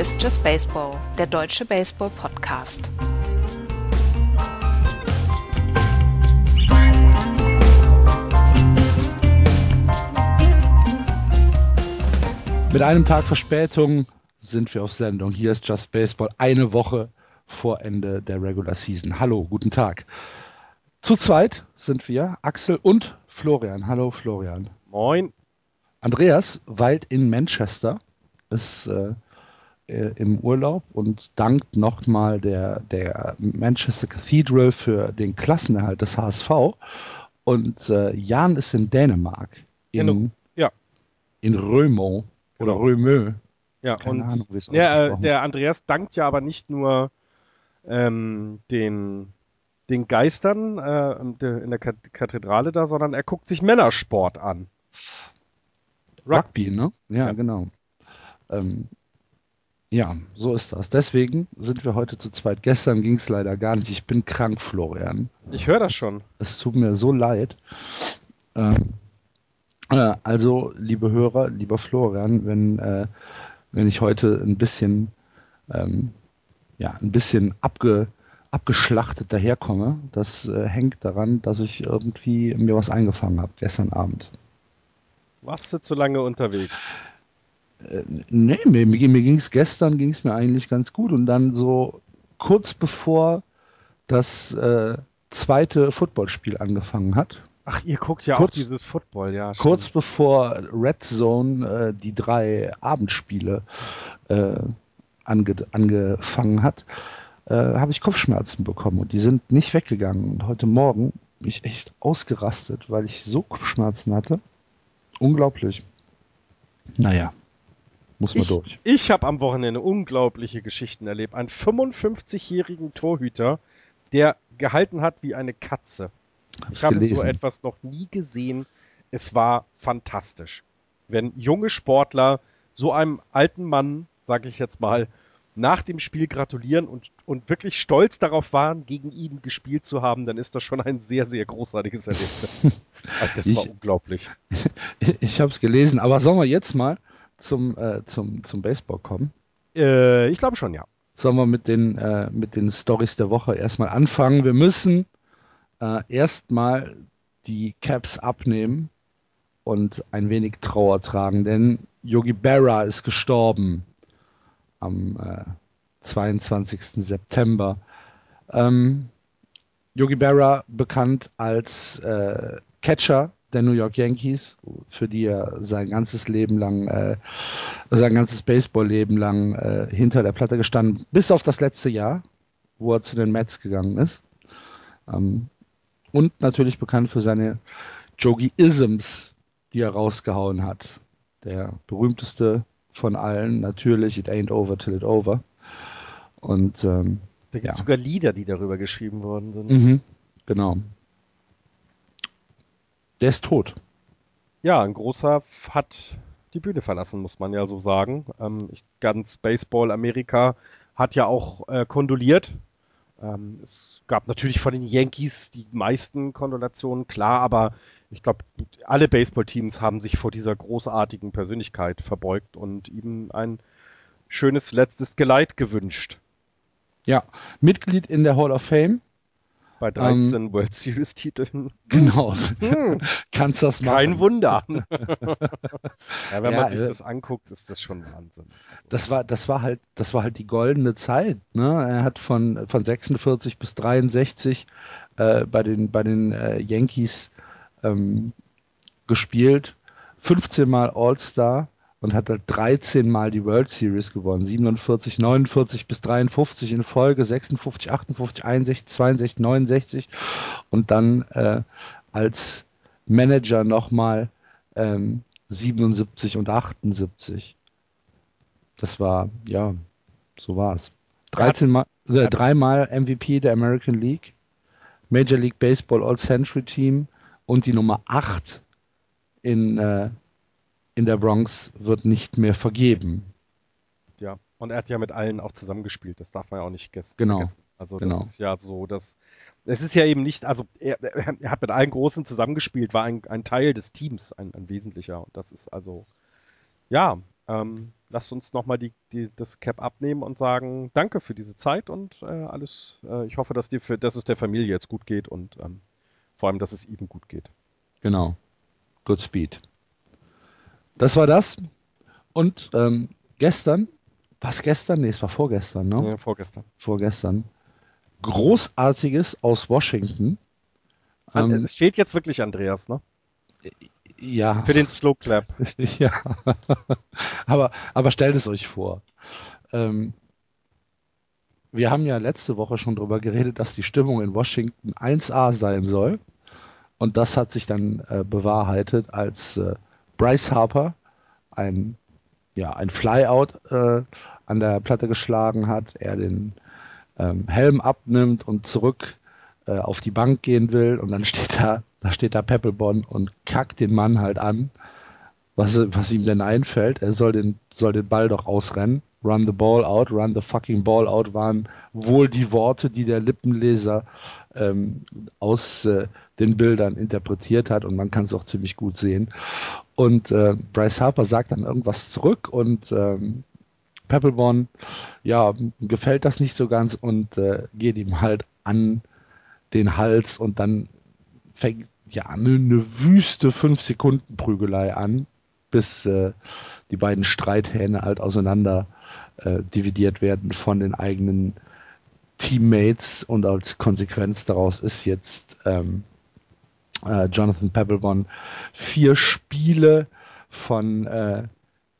Hier ist Just Baseball, der deutsche Baseball-Podcast. Mit einem Tag Verspätung sind wir auf Sendung. Hier ist Just Baseball, eine Woche vor Ende der Regular Season. Hallo, guten Tag. Zu zweit sind wir, Axel und Florian. Hallo Florian. Moin. Andreas weilt in Manchester, ist äh, äh, im Urlaub und dankt nochmal der, der Manchester Cathedral für den Klassenerhalt des HSV. Und äh, Jan ist in Dänemark, in, Genau. Ja. in Römo oder Genau. Römö. Ja, Keine und Ahnung, äh, ausgesprochen der Andreas dankt ja aber nicht nur ähm, den, den Geistern äh, in der Kat- Kathedrale da, sondern er guckt sich Männersport an. Rugby, ne? Ja, Ja. genau. Ähm, ja, so ist das. Deswegen sind wir heute zu zweit. Gestern ging es leider gar nicht. Ich bin krank, Florian. Ich höre das schon. Es tut mir so leid. Ähm, äh, also, liebe Hörer, lieber Florian, wenn, äh, wenn ich heute ein bisschen, ähm, ja, ein bisschen abge, abgeschlachtet daherkomme, das äh, hängt daran, dass ich irgendwie mir was eingefangen habe gestern Abend. Warst du zu lange unterwegs? Nee, mir, mir, mir ging es gestern, ging es mir eigentlich ganz gut. Und dann so kurz bevor das äh, zweite Footballspiel angefangen hat, Ach, ihr guckt ja Kurz- auch dieses Football, ja. kurz stimmt. bevor Red Zone äh, die drei Abendspiele äh, ange angefangen hat, äh, habe ich Kopfschmerzen bekommen und die sind nicht weggegangen. Und heute Morgen bin ich echt ausgerastet, weil ich so Kopfschmerzen hatte. Unglaublich. Naja, muss man Ich, durch. ich habe am Wochenende unglaubliche Geschichten erlebt. Einen 55-jährigen Torhüter, der gehalten hat wie eine Katze. Ich Hab's habe so etwas noch nie gesehen. Es war fantastisch. Wenn junge Sportler so einem alten Mann, sage ich jetzt mal, nach dem Spiel gratulieren und, und wirklich stolz darauf waren, gegen ihn gespielt zu haben, dann ist das schon ein sehr, sehr großartiges Erlebnis. Das war Ich- unglaublich. Ich habe es gelesen, aber sollen wir jetzt mal zum, äh, zum, zum Baseball kommen? Äh, ich glaube schon, ja. Sollen wir mit den, äh, mit den Stories der Woche erstmal anfangen? Wir müssen äh, erstmal die Caps abnehmen und ein wenig Trauer tragen, denn Yogi Berra ist gestorben am äh, 22. September. Ähm, Yogi Berra, bekannt als äh, Catcher der New York Yankees, für die er sein ganzes Leben lang, äh, sein ganzes Baseball-Leben lang äh, hinter der Platte gestanden, bis auf das letzte Jahr, wo er zu den Mets gegangen ist. Ähm, und natürlich bekannt für seine Jogi-Isms, die er rausgehauen hat. Der berühmteste von allen, natürlich, It ain't over till it over. Und ähm, Da gibt es Ja. sogar Lieder, die darüber geschrieben worden sind. Mhm, genau. Der ist tot. Ja, ein großer hat die Bühne verlassen, muss man ja so sagen. Ähm, ich, ganz Baseball Amerika hat ja auch äh, kondoliert. Ähm, es gab natürlich von den Yankees die meisten Kondolationen, klar, aber ich glaube, alle Baseballteams haben sich vor dieser großartigen Persönlichkeit verbeugt und ihm ein schönes letztes Geleit gewünscht. Ja, Mitglied in der Hall of Fame. Bei 13 World Series Titeln. Genau. Hm, Kannst das machen. kein Wunder. ja, wenn Ja, man sich äh, das anguckt, ist das schon Wahnsinn. Also, Das war, das war halt, das war halt die goldene Zeit. Ne? Er hat von, von 46 bis 63 äh, bei den, bei den äh, Yankees ähm, gespielt, 15 Mal All-Star und hat halt 13 Mal die World Series gewonnen. 47, 49 bis 53 in Folge, 56, 58, 61, 62, 69 und dann äh, als Manager nochmal ähm, 77 und 78. Das war, ja, so war's. 13 Mal, äh, dreimal MVP der American League, Major League Baseball All-Century Team und die Nummer 8 in, äh, in der Bronx wird nicht mehr vergeben. Ja, und er hat ja mit allen auch zusammengespielt, das darf man ja auch nicht ges- Genau, vergessen. Also das genau. ist ja so, dass es ist ja eben nicht, also er, er hat mit allen Großen zusammengespielt, war ein, ein Teil des Teams, ein, ein wesentlicher. Und das ist also, ja, ähm, lasst uns nochmal die, die, das Cap abnehmen und sagen, danke für diese Zeit und äh, alles. Äh, ich hoffe, dass, die, dass es der Familie jetzt gut geht und ähm, vor allem, dass es ihm gut geht. Genau. Good Speed. Das war das. Und ähm, gestern, was gestern? Nee, es war vorgestern, ne? Ja, vorgestern. Vorgestern. Großartiges aus Washington. Ähm, es fehlt jetzt wirklich Andreas, ne? Ja. Für den Slow Clap. ja. aber, aber stellt es euch vor. Ähm, wir haben ja letzte Woche schon darüber geredet, dass die Stimmung in Washington 1A sein soll. Und das hat sich dann äh, bewahrheitet, als äh, Bryce Harper ein, ja, ein Flyout äh, an der Platte geschlagen hat, er den ähm, Helm abnimmt und zurück äh, auf die Bank gehen will und dann steht da, da steht da Peppelborn und kackt den Mann halt an, was, was ihm denn einfällt. Er soll den, soll den Ball doch ausrennen. Run the ball out, run the fucking ball out waren wohl die Worte, die der Lippenleser ähm, aus äh, den Bildern interpretiert hat und man kann es auch ziemlich gut sehen. Und äh, Bryce Harper sagt dann irgendwas zurück und ähm, Peppelborn, ja, gefällt das nicht so ganz und äh, geht ihm halt an den Hals und dann fängt ja eine, eine wüste 5 Sekunden Prügelei an, bis äh, die beiden Streithähne halt auseinander äh, dividiert werden von den eigenen Teammates und als Konsequenz daraus ist jetzt ähm, äh, Jonathan Peppelborn vier Spiele von äh,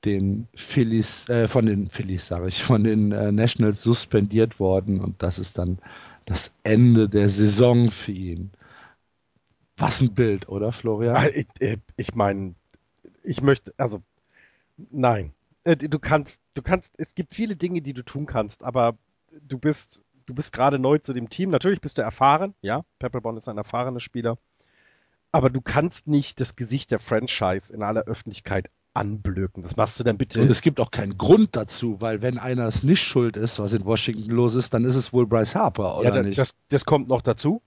den Phillies, äh, von den Phillies, sage ich, von den äh, Nationals suspendiert worden und das ist dann das Ende der Saison für ihn. Was ein Bild, oder Florian? Ah, ich, ich meine, ich möchte, also nein, äh, du kannst, du kannst, es gibt viele Dinge, die du tun kannst, aber du bist, du bist gerade neu zu dem Team. Natürlich bist du erfahren, ja, Pepperbond ist ein erfahrener Spieler, aber du kannst nicht das Gesicht der Franchise in aller Öffentlichkeit anblöken. Das machst du dann bitte. Und es gibt auch keinen Grund dazu, weil wenn einer es nicht schuld ist, was in Washington los ist, dann ist es wohl Bryce Harper, oder ja, da, nicht? Das, das kommt noch dazu.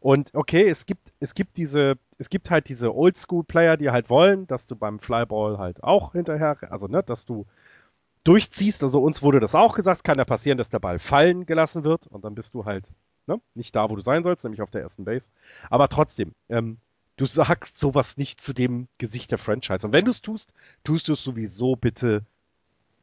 Und okay, es gibt, es gibt diese, es gibt halt diese Oldschool-Player, die halt wollen, dass du beim Flyball halt auch hinterher, also ne, dass du durchziehst. Also uns wurde das auch gesagt, es kann ja passieren, dass der Ball fallen gelassen wird und dann bist du halt ne, nicht da, wo du sein sollst, nämlich auf der ersten Base. Aber trotzdem, ähm, du sagst sowas nicht zu dem Gesicht der Franchise. Und wenn du es tust, tust du es sowieso bitte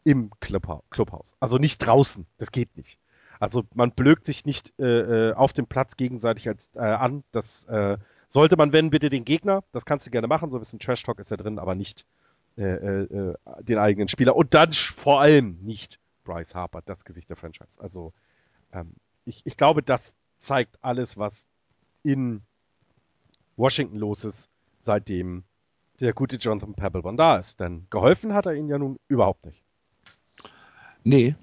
im Clubhaus. Also nicht draußen. Das geht nicht. Also man blökt sich nicht äh, äh, auf dem Platz gegenseitig als, äh, an. Das äh, sollte man, wenn, bitte den Gegner. Das kannst du gerne machen. So ein bisschen Trash-Talk ist ja drin, aber nicht äh, äh, den eigenen Spieler. Und dann vor allem nicht Bryce Harper, das Gesicht der Franchise. Also ähm, ich, ich glaube, das zeigt alles, was in Washington los ist, seitdem der gute Jonathan Pebblebon da ist. Denn geholfen hat er ihnen ja nun überhaupt nicht. Nee,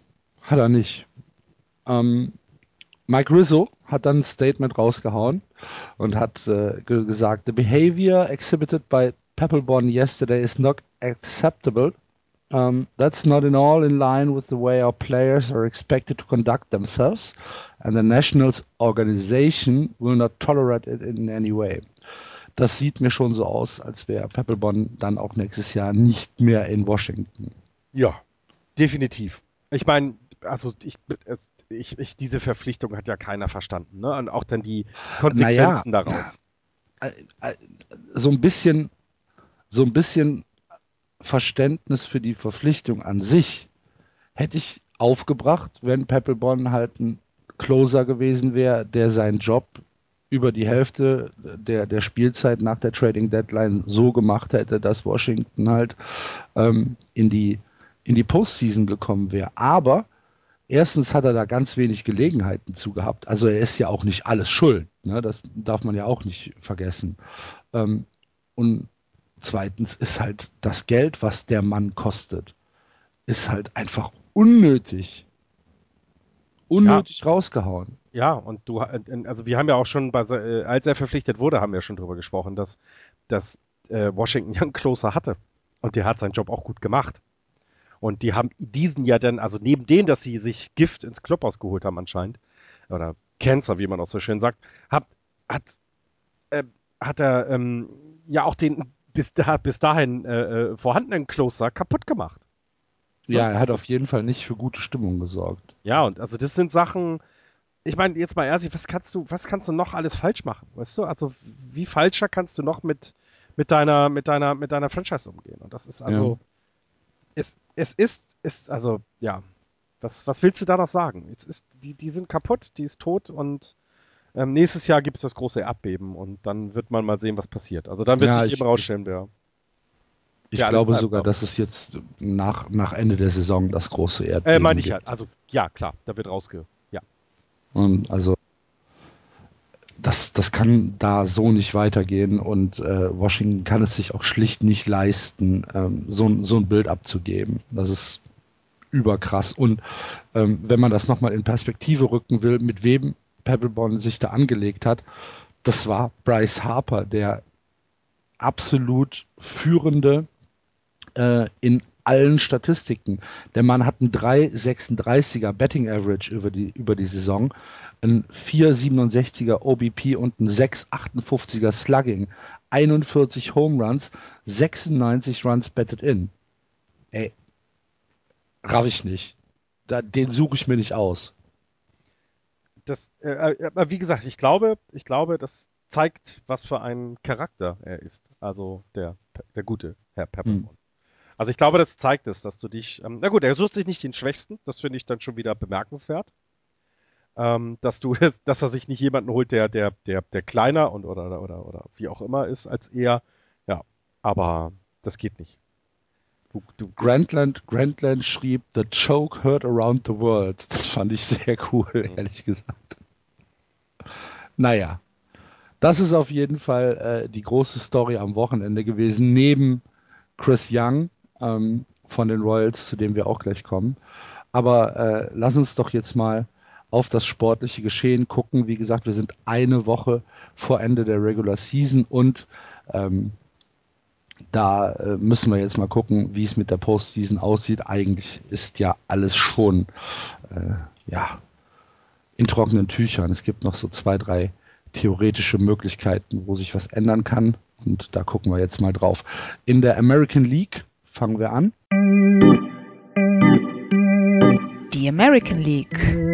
hat er nicht. Ähm, Mike Rizzo hat dann ein Statement rausgehauen und hat äh, gesagt, the behavior exhibited by Peppelborn yesterday is not acceptable. Um, that's not in all in line with the way our players are expected to conduct themselves, and the Nationals organization will not tolerate it in any way. Das sieht mir schon so aus, als wäre Peppelborn dann auch nächstes Jahr nicht mehr in Washington. Ja, definitiv. Ich meine, also ich, ich, ich, diese Verpflichtung hat ja keiner verstanden, ne? Und auch dann die Konsequenzen naja, daraus. So ein bisschen, so ein bisschen Verständnis für die Verpflichtung an sich hätte ich aufgebracht, wenn Peppelborn halt ein Closer gewesen wäre, der seinen Job über die Hälfte der, der Spielzeit nach der Trading Deadline so gemacht hätte, dass Washington halt ähm, in die in die Postseason gekommen wäre. Aber erstens hat er da ganz wenig Gelegenheiten zu gehabt. Also er ist ja auch nicht alles schuld. Ne? Das darf man ja auch nicht vergessen. Ähm, und zweitens ist halt das Geld, was der Mann kostet, ist halt einfach unnötig. Unnötig ja. rausgehauen. Ja, und du, also wir haben ja auch schon, bei, äh, als er verpflichtet wurde, haben wir schon drüber gesprochen, dass, dass äh, Washington ja einen Closer hatte. Und der hat seinen Job auch gut gemacht. Und die haben diesen ja dann, also neben denen, dass sie sich Gift ins Clubhaus geholt haben anscheinend, oder Cancer, wie man auch so schön sagt, hat, hat, äh, hat er ähm, ja auch den bis, da, bis dahin äh, äh vorhandenen Closer kaputt gemacht. Ja, er hat auf jeden Fall nicht für gute Stimmung gesorgt. Ja, und also das sind Sachen, ich meine, jetzt mal ehrlich, was kannst du, was kannst du noch alles falsch machen? Weißt du? Also, wie falscher kannst du noch mit, mit deiner, mit deiner, mit deiner Franchise umgehen? Und das ist also, ja. es, es ist, ist, also, ja. Was, was willst du da noch sagen? Es ist, die, die sind kaputt, die ist tot und ähm, nächstes Jahr gibt es das große Erdbeben und dann wird man mal sehen, was passiert. Also dann wird ja, sich eben rausstellen, wer. Ich ja, glaube sogar, dass es jetzt nach, nach Ende der Saison das große Erdbeben äh, meine ich ja. Also, ja, klar, da wird rausge... Ja. Und also, das, das kann da so nicht weitergehen und äh, Washington kann es sich auch schlicht nicht leisten, ähm, so, so ein Bild abzugeben. Das ist überkrass. Und ähm, wenn man das nochmal in Perspektive rücken will, mit wem Pebblebond sich da angelegt hat, das war Bryce Harper, der absolut führende äh, in allen Statistiken. Der Mann hat einen 3,36er Betting Average über die, über die Saison, ein 4,67er OBP und ein 6,58er Slugging, 41 Home Runs, 96 Runs betted in. Ey, raff ich nicht. Da, den suche ich mir nicht aus das, äh, äh, wie gesagt, ich glaube, ich glaube, das zeigt, was für ein Charakter er ist. Also der, der gute Herr Peppermint. Mhm. Also ich glaube, das zeigt es, dass du dich, ähm, na gut, er sucht sich nicht den Schwächsten, das finde ich dann schon wieder bemerkenswert. Ähm, dass du, dass er sich nicht jemanden holt, der, der, der, der kleiner und oder, oder, oder wie auch immer ist als er. Ja, aber das geht nicht. Grantland, Grantland schrieb, The Choke Heard Around the World. Das fand ich sehr cool, mhm. ehrlich gesagt. Naja, das ist auf jeden Fall äh, die große Story am Wochenende gewesen, neben Chris Young ähm, von den Royals, zu dem wir auch gleich kommen. Aber äh, lass uns doch jetzt mal auf das sportliche Geschehen gucken. Wie gesagt, wir sind eine Woche vor Ende der Regular Season und ähm, da äh, müssen wir jetzt mal gucken, wie es mit der Postseason aussieht. Eigentlich ist ja alles schon äh, ja, in trockenen Tüchern. Es gibt noch so zwei, drei theoretische Möglichkeiten, wo sich was ändern kann. Und da gucken wir jetzt mal drauf. In der American League fangen wir an. Die American League.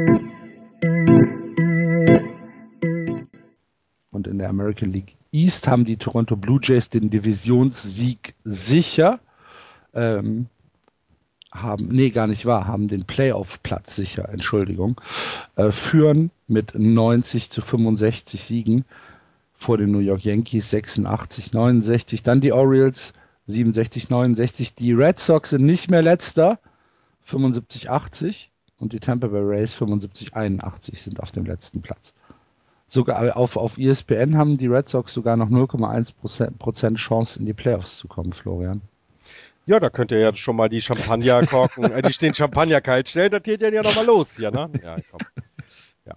Und in der American League East haben die Toronto Blue Jays den Divisionssieg sicher. Ähm, haben, nee, gar nicht wahr, haben den Playoff-Platz sicher, Entschuldigung, äh, führen mit 90 zu 65 Siegen vor den New York Yankees 86, 69, dann die Orioles 67, 69, die Red Sox sind nicht mehr letzter, 75, 80 und die Tampa Bay Rays 75, 81 sind auf dem letzten Platz sogar auf, auf ESPN haben die Red Sox sogar noch 0,1 Prozent Chance in die Playoffs zu kommen, Florian. Ja, da könnt ihr ja schon mal die Champagnerkorken, äh, die stehen Champagner kalt stellen, das geht ja noch mal los hier, ne? Ja, komm. Ja.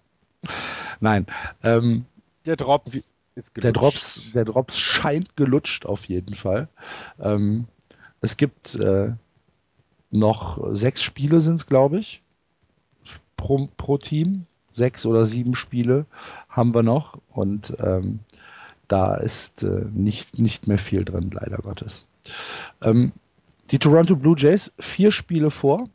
Nein, ähm, der Drops ist gelutscht. Der Drops, der Drops scheint gelutscht auf jeden Fall. Ähm, es gibt äh, noch sechs Spiele sind es, glaube ich, pro, pro Team sechs oder sieben Spiele haben wir noch und ähm, da ist äh, nicht, nicht mehr viel drin, leider Gottes. Ähm, die Toronto Blue Jays, vier Spiele vor,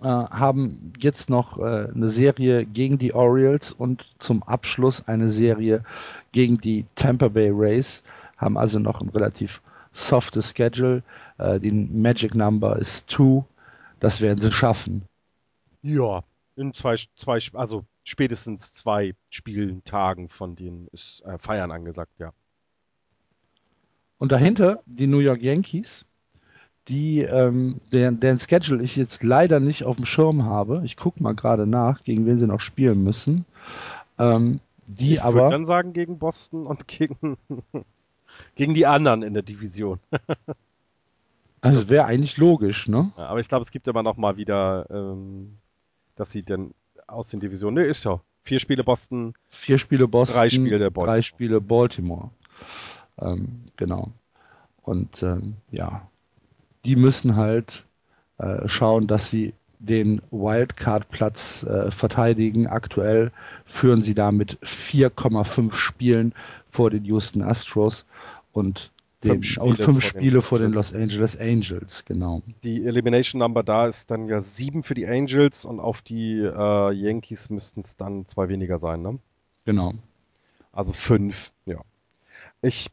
äh, haben jetzt noch äh, eine Serie gegen die Orioles und zum Abschluss eine Serie gegen die Tampa Bay Rays, haben also noch ein relativ softes Schedule. Äh, die Magic Number ist 2, das werden sie schaffen. Ja, in zwei, zwei, also spätestens zwei Spieltagen von denen ist äh, Feiern angesagt, ja. Und dahinter die New York Yankees, die ähm, deren, deren Schedule ich jetzt leider nicht auf dem Schirm habe. Ich gucke mal gerade nach, gegen wen sie noch spielen müssen. Ähm, die ich aber. Ich würde dann sagen gegen Boston und gegen, gegen die anderen in der Division. also wäre eigentlich logisch, ne? Ja, aber ich glaube, es gibt immer noch mal wieder ähm, dass sie denn aus den Divisionen, ne, ist ja. Vier Spiele Boston. Vier Spiele Boston. Drei Spiele Baltimore. Drei Spiele Baltimore. Ähm, genau. Und ähm, ja, die müssen halt äh, schauen, dass sie den Wildcard-Platz äh, verteidigen. Aktuell führen sie da mit 4,5 Spielen vor den Houston Astros und fünf Spiele, und fünf vor Spiele vor den. Los Angeles Angels, genau. Die Elimination Number da ist dann ja sieben für die Angels und auf die äh, Yankees müssten es dann zwei weniger sein, ne? Genau. Also fünf, ja. Ich.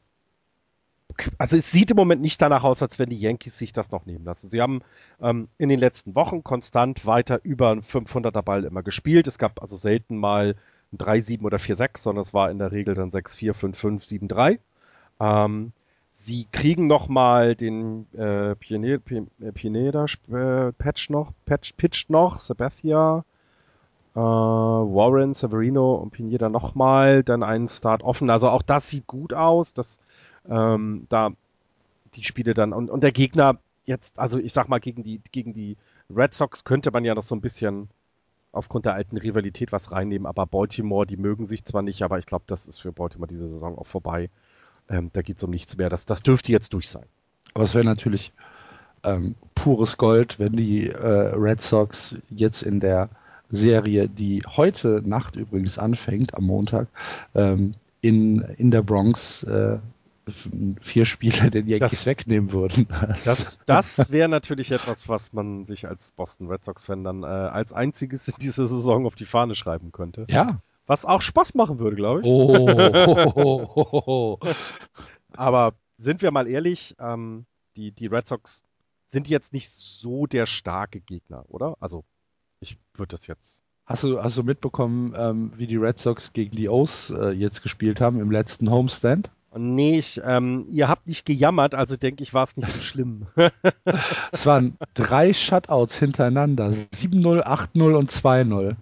Also es sieht im Moment nicht danach aus, als wenn die Yankees sich das noch nehmen lassen. Sie haben ähm, in den letzten Wochen konstant weiter über einen 500er Ball immer gespielt. Es gab also selten mal ein 3-7 oder 4-6, sondern es war in der Regel dann 6-4, 5-5, 7-3. Ähm, sie kriegen noch mal den äh, Pineda, Pineda äh, noch, Patch, pitcht noch, Sabathia, äh, Warren, Severino und Pineda nochmal, dann einen Start offen. Also auch das sieht gut aus, dass ähm, da die Spiele dann und, und der Gegner jetzt, also ich sag mal, gegen die, gegen die Red Sox könnte man ja noch so ein bisschen aufgrund der alten Rivalität was reinnehmen, aber Baltimore, die mögen sich zwar nicht, aber ich glaube, das ist für Baltimore diese Saison auch vorbei. Ähm, da geht es um nichts mehr. Das, das dürfte jetzt durch sein. Aber es wäre natürlich ähm, pures Gold, wenn die äh, Red Sox jetzt in der Serie, die heute Nacht übrigens anfängt, am Montag, ähm, in, in der Bronx äh, vier Spiele den Yankees Das- wegnehmen würden. Das, das wäre natürlich etwas, was man sich als Boston Red Sox-Fan dann äh, als einziges in dieser Saison auf die Fahne schreiben könnte. ja. Was auch Spaß machen würde, glaube ich. Oh, ho, ho, ho, ho. Aber sind wir mal ehrlich, ähm, die, die Red Sox sind jetzt nicht so der starke Gegner, oder? Also, ich würde das jetzt. Hast du, hast du mitbekommen, ähm, wie die Red Sox gegen die O's äh, jetzt gespielt haben im letzten Homestand? Nee, ich, ähm, ihr habt nicht gejammert, also denke ich, war es nicht so schlimm. Es waren drei Shutouts hintereinander. 7-0, 8-0 und 2-0.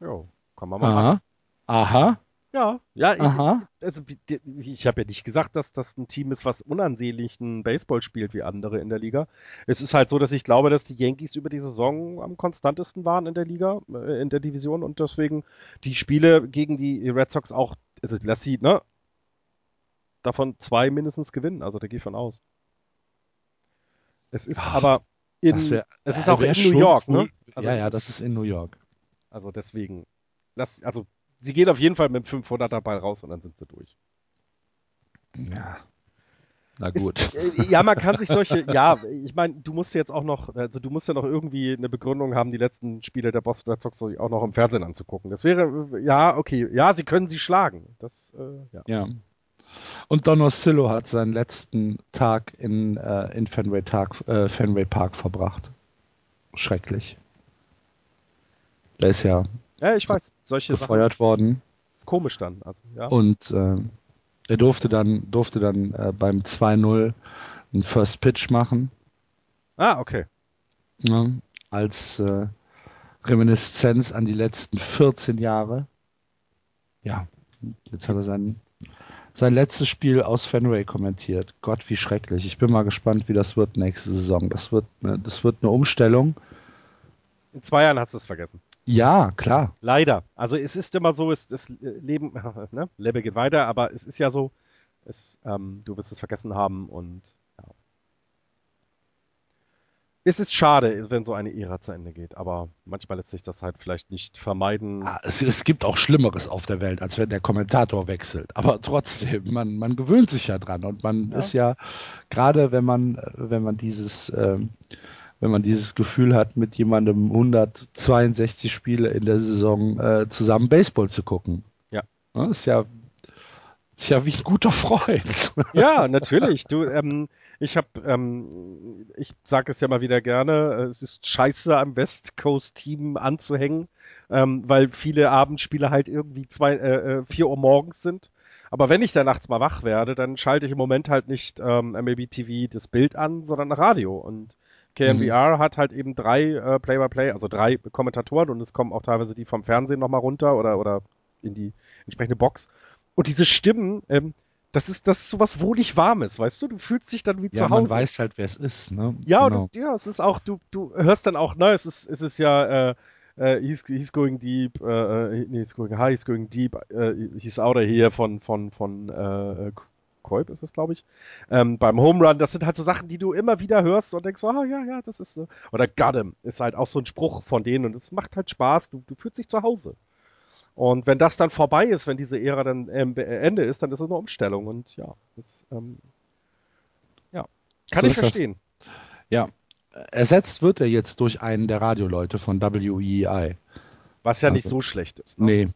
jo, kann man mal machen. Aha. Aha. Ja, ja, ich, Aha. also wie- die- ich habe ja nicht gesagt, dass das ein Team ist, was unansehnlichen Baseball spielt wie andere in der Liga. Es ist halt so, dass ich glaube, dass die Yankees über die Saison am konstantesten waren in der Liga, äh, in der Division und deswegen die Spiele gegen die Red Sox auch, also lass sie, ne, davon zwei mindestens gewinnen, also da gehe ich von aus. Es ist Ach, aber in, wär- es ist äh, auch in New York, cool. ne? Also ja, ja, das ist in New York. Also deswegen, lass, also sie gehen auf jeden Fall mit dem 500er Ball raus und dann sind sie durch. Ja. Na gut. Ist, äh, ja, man kann sich solche, ja, ich meine, du musst jetzt auch noch, also du musst ja noch irgendwie eine Begründung haben, die letzten Spiele der Boston Red Sox auch noch im Fernsehen anzugucken. Das wäre, äh, ja, okay, ja, sie können sie schlagen. Das, äh, ja. Ja. Und Don Oscillo hat seinen letzten Tag in, äh, in Fenway, Tag, äh, Fenway Park verbracht. Schrecklich. Der ist ja Ja, ich weiß, solche Sachen gefeuert worden ist komisch dann, also, ja. und äh, er durfte dann, durfte dann äh, beim 2-0 einen First Pitch machen. Ah, okay. Ne? Als äh, Reminiszenz an die letzten 14 Jahre. Ja, jetzt hat er sein, sein letztes Spiel aus Fenway kommentiert. Gott, wie schrecklich. Ich bin mal gespannt, wie das wird nächste Saison. Das wird, das wird eine Umstellung. In zwei Jahren hast du es vergessen. Ja, klar. Leider. Also es ist immer so, es, das Leben, ne, Lebe geht weiter, aber es ist ja so, es, ähm, du wirst es vergessen haben und ja. Es ist schade, wenn so eine Ära zu Ende geht, aber manchmal lässt sich das halt vielleicht nicht vermeiden. Ah, Es, es gibt auch Schlimmeres auf der Welt, als wenn der Kommentator wechselt. Aber trotzdem, man, man gewöhnt sich ja dran und man Ja. ist ja, gerade wenn man, wenn man dieses, ähm, wenn man dieses Gefühl hat, mit jemandem 162 Spiele in der Saison äh, zusammen Baseball zu gucken. Ja. Ne, Ist ja, ist ja wie ein guter Freund. Ja, natürlich. Du, ähm, ich habe, ähm, ich sage es ja mal wieder gerne, äh, es ist scheiße am West Coast Team anzuhängen, ähm, weil viele Abendspiele halt irgendwie zwei, äh, äh, vier Uhr morgens sind. Aber wenn ich da nachts mal wach werde, dann schalte ich im Moment halt nicht ähm, MLB TV das Bild an, sondern Radio. Und KMBR hat halt eben drei äh, Play-by-Play, also drei Kommentatoren und es kommen auch teilweise die vom Fernsehen nochmal runter oder, oder in die entsprechende Box. Und diese Stimmen, ähm, das ist, das ist sowas wohlig Warmes, weißt du? Du fühlst dich dann wie Ja, zu man Hause. weiß halt, wer es ist. Ne? ja, Genau. und, ja, es ist auch, du, du hörst dann auch, ne, es ist, es ist ja, äh, äh, he's, he's going deep, äh, äh, nee, he's going high, he's going deep, äh, he's out of here von, von, von, äh, Kolb ist es, glaube ich, ähm, beim Home Run, das sind halt so Sachen, die du immer wieder hörst und denkst, ah, ja, ja, das ist so. Oder Got him ist halt auch so ein Spruch von denen und es macht halt Spaß, du, du fühlst dich zu Hause. Und wenn das dann vorbei ist, wenn diese Ära dann ähm, Ende ist, dann ist es eine Umstellung und ja, das, ähm, Kann So ich ist das. verstehen. Ja. Ersetzt wird er jetzt durch einen der Radioleute von WEI. Was ja nicht Also- so schlecht ist. Ne? Nee.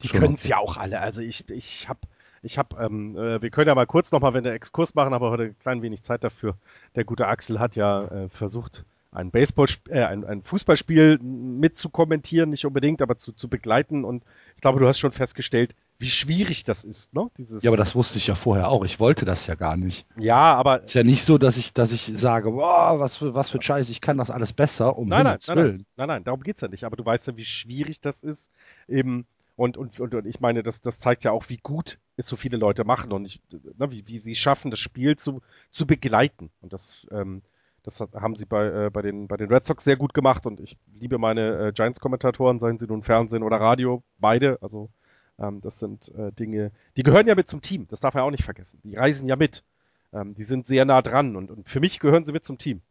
Die können es ja auch alle. Also ich, ich habe, ich hab, ähm, äh, wir können ja mal kurz nochmal, wenn der Exkurs machen, aber heute ein klein wenig Zeit dafür. Der gute Axel hat ja äh, versucht, ein Baseball, äh, ein, ein Fußballspiel mit zu kommentieren, nicht unbedingt, aber zu, zu begleiten. Und ich glaube, du hast schon festgestellt, wie schwierig das ist, ne? Dieses, Ja, aber das wusste ich ja vorher auch. Ich wollte das ja gar nicht. ja, aber Ist ja nicht so, dass ich, dass ich sage, boah, was für, was für ein Scheiß, ich kann das alles besser, um Nein, nein, nein, nein, nein, nein, darum geht's ja nicht. Aber du weißt ja, wie schwierig das ist. Eben, und, und, und, und ich meine, das, das zeigt ja auch, wie gut es so viele Leute machen und ich, ne, wie, wie sie schaffen, das Spiel zu, zu begleiten. Und das, ähm, das haben sie bei, äh, bei, den, bei den Red Sox sehr gut gemacht und ich liebe meine äh, Giants-Kommentatoren, seien sie nun Fernsehen oder Radio, beide. Also ähm, das sind äh, Dinge, die gehören ja mit zum Team, das darf man auch nicht vergessen. Die reisen ja mit. Ähm, die sind sehr nah dran und, und für mich gehören sie mit zum Team.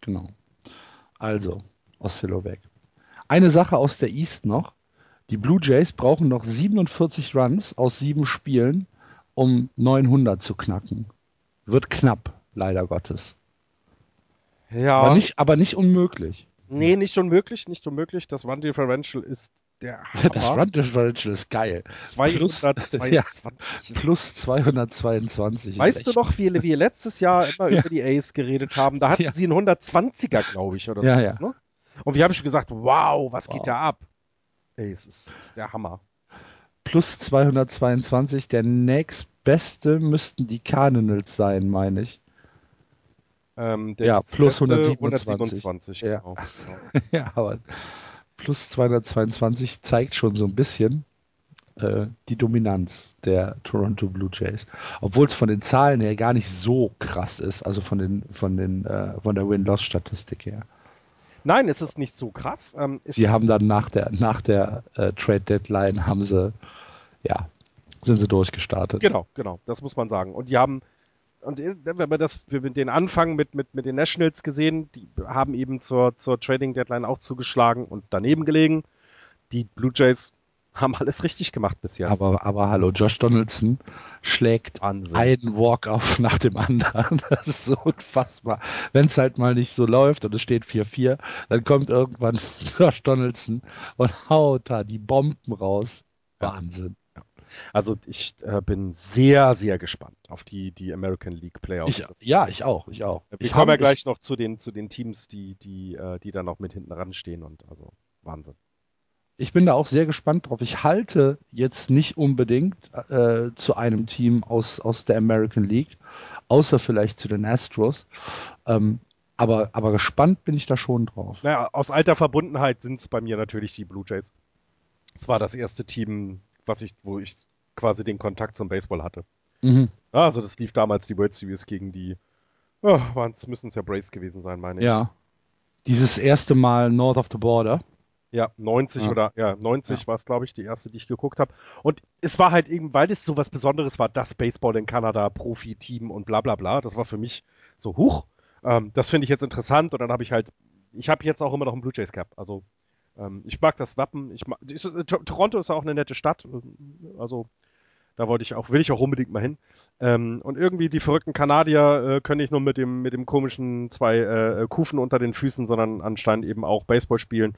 Genau. Also, Oscillo weg. Eine Sache aus der East noch. Die Blue Jays brauchen noch 47 Runs aus sieben Spielen, um 900 zu knacken. Wird knapp, leider Gottes. Ja. Aber, nicht, aber nicht unmöglich. Nee, nicht unmöglich, nicht unmöglich. Das Run Differential ist der Das Hammer. Run Differential ist geil. 222. Plus 222. ist Weißt du noch, wie wir letztes Jahr immer Ja. über die Ace geredet haben? Da hatten Ja. sie einen 120er, glaube ich, oder Ja, so. Ne? Und wir haben schon gesagt, wow, was geht Wow. da ab? Ey, es ist, ist der Hammer. Plus 222. Der nächstbeste müssten die Cardinals sein, meine ich. Ähm, der Ja, plus beste 127. 127, Ja. genau. Ja, aber plus 222 zeigt schon so ein bisschen äh, die Dominanz der Toronto Blue Jays. Obwohl es von den Zahlen her gar nicht so krass ist, also von, den, von, den, äh, von der Win-Loss-Statistik her. Nein, es ist nicht so krass. Ähm, Sie haben dann nach der, nach der äh, Trade-Deadline haben sie, ja, sind sie durchgestartet. Genau, genau, das muss man sagen. Und die haben, und wenn wir das, wir mit den Anfang mit, mit, mit den Nationals gesehen, die haben eben zur, zur Trading Deadline auch zugeschlagen und daneben gelegen. Die Blue Jays haben alles richtig gemacht bis jetzt. Aber, aber hallo, Josh Donaldson schlägt Wahnsinn. einen Walk-Off nach dem anderen. Das ist so unfassbar. Wenn es halt mal nicht so läuft und es steht 4-4, dann kommt irgendwann Josh Donaldson und haut da die Bomben raus. Ja. Wahnsinn. Also ich äh, bin sehr, sehr gespannt auf die, die American League Playoffs. Ich, ja, ich auch, ich auch. Wir ich kommen ja gleich noch zu den, zu den Teams, die, die, äh, die da noch mit hinten ran stehen und also Wahnsinn. Ich bin da auch sehr gespannt drauf. Ich halte jetzt nicht unbedingt äh, zu einem Team aus, aus der American League, außer vielleicht zu den Astros. Ähm, aber, aber gespannt bin ich da schon drauf. Naja, aus alter Verbundenheit sind es bei mir natürlich die Blue Jays. Es war das erste Team, was ich, wo ich quasi den Kontakt zum Baseball hatte. Mhm. Also das lief damals die World Series gegen die, oh, müssen es ja Braves gewesen sein, meine ich. Ja. Dieses erste Mal North of the Border. Ja, 90 Ja. oder ja, 90 Ja. war es, glaube ich, die erste, die ich geguckt habe. Und es war halt eben, weil es so was Besonderes war, das Baseball in Kanada, Profi-Team und bla bla bla. Das war für mich so, huch, ähm, das finde ich jetzt interessant. Und dann habe ich halt, ich habe jetzt auch immer noch einen Blue Jays Cap. Also ähm, ich mag das Wappen. Ich mag, ist, äh, Tor- Toronto ist auch eine nette Stadt. Also da wollte ich auch, will ich auch unbedingt mal hin. Ähm, und irgendwie die verrückten Kanadier äh, können nicht nur mit dem, mit dem komischen zwei äh, Kufen unter den Füßen, sondern anscheinend eben auch Baseball spielen.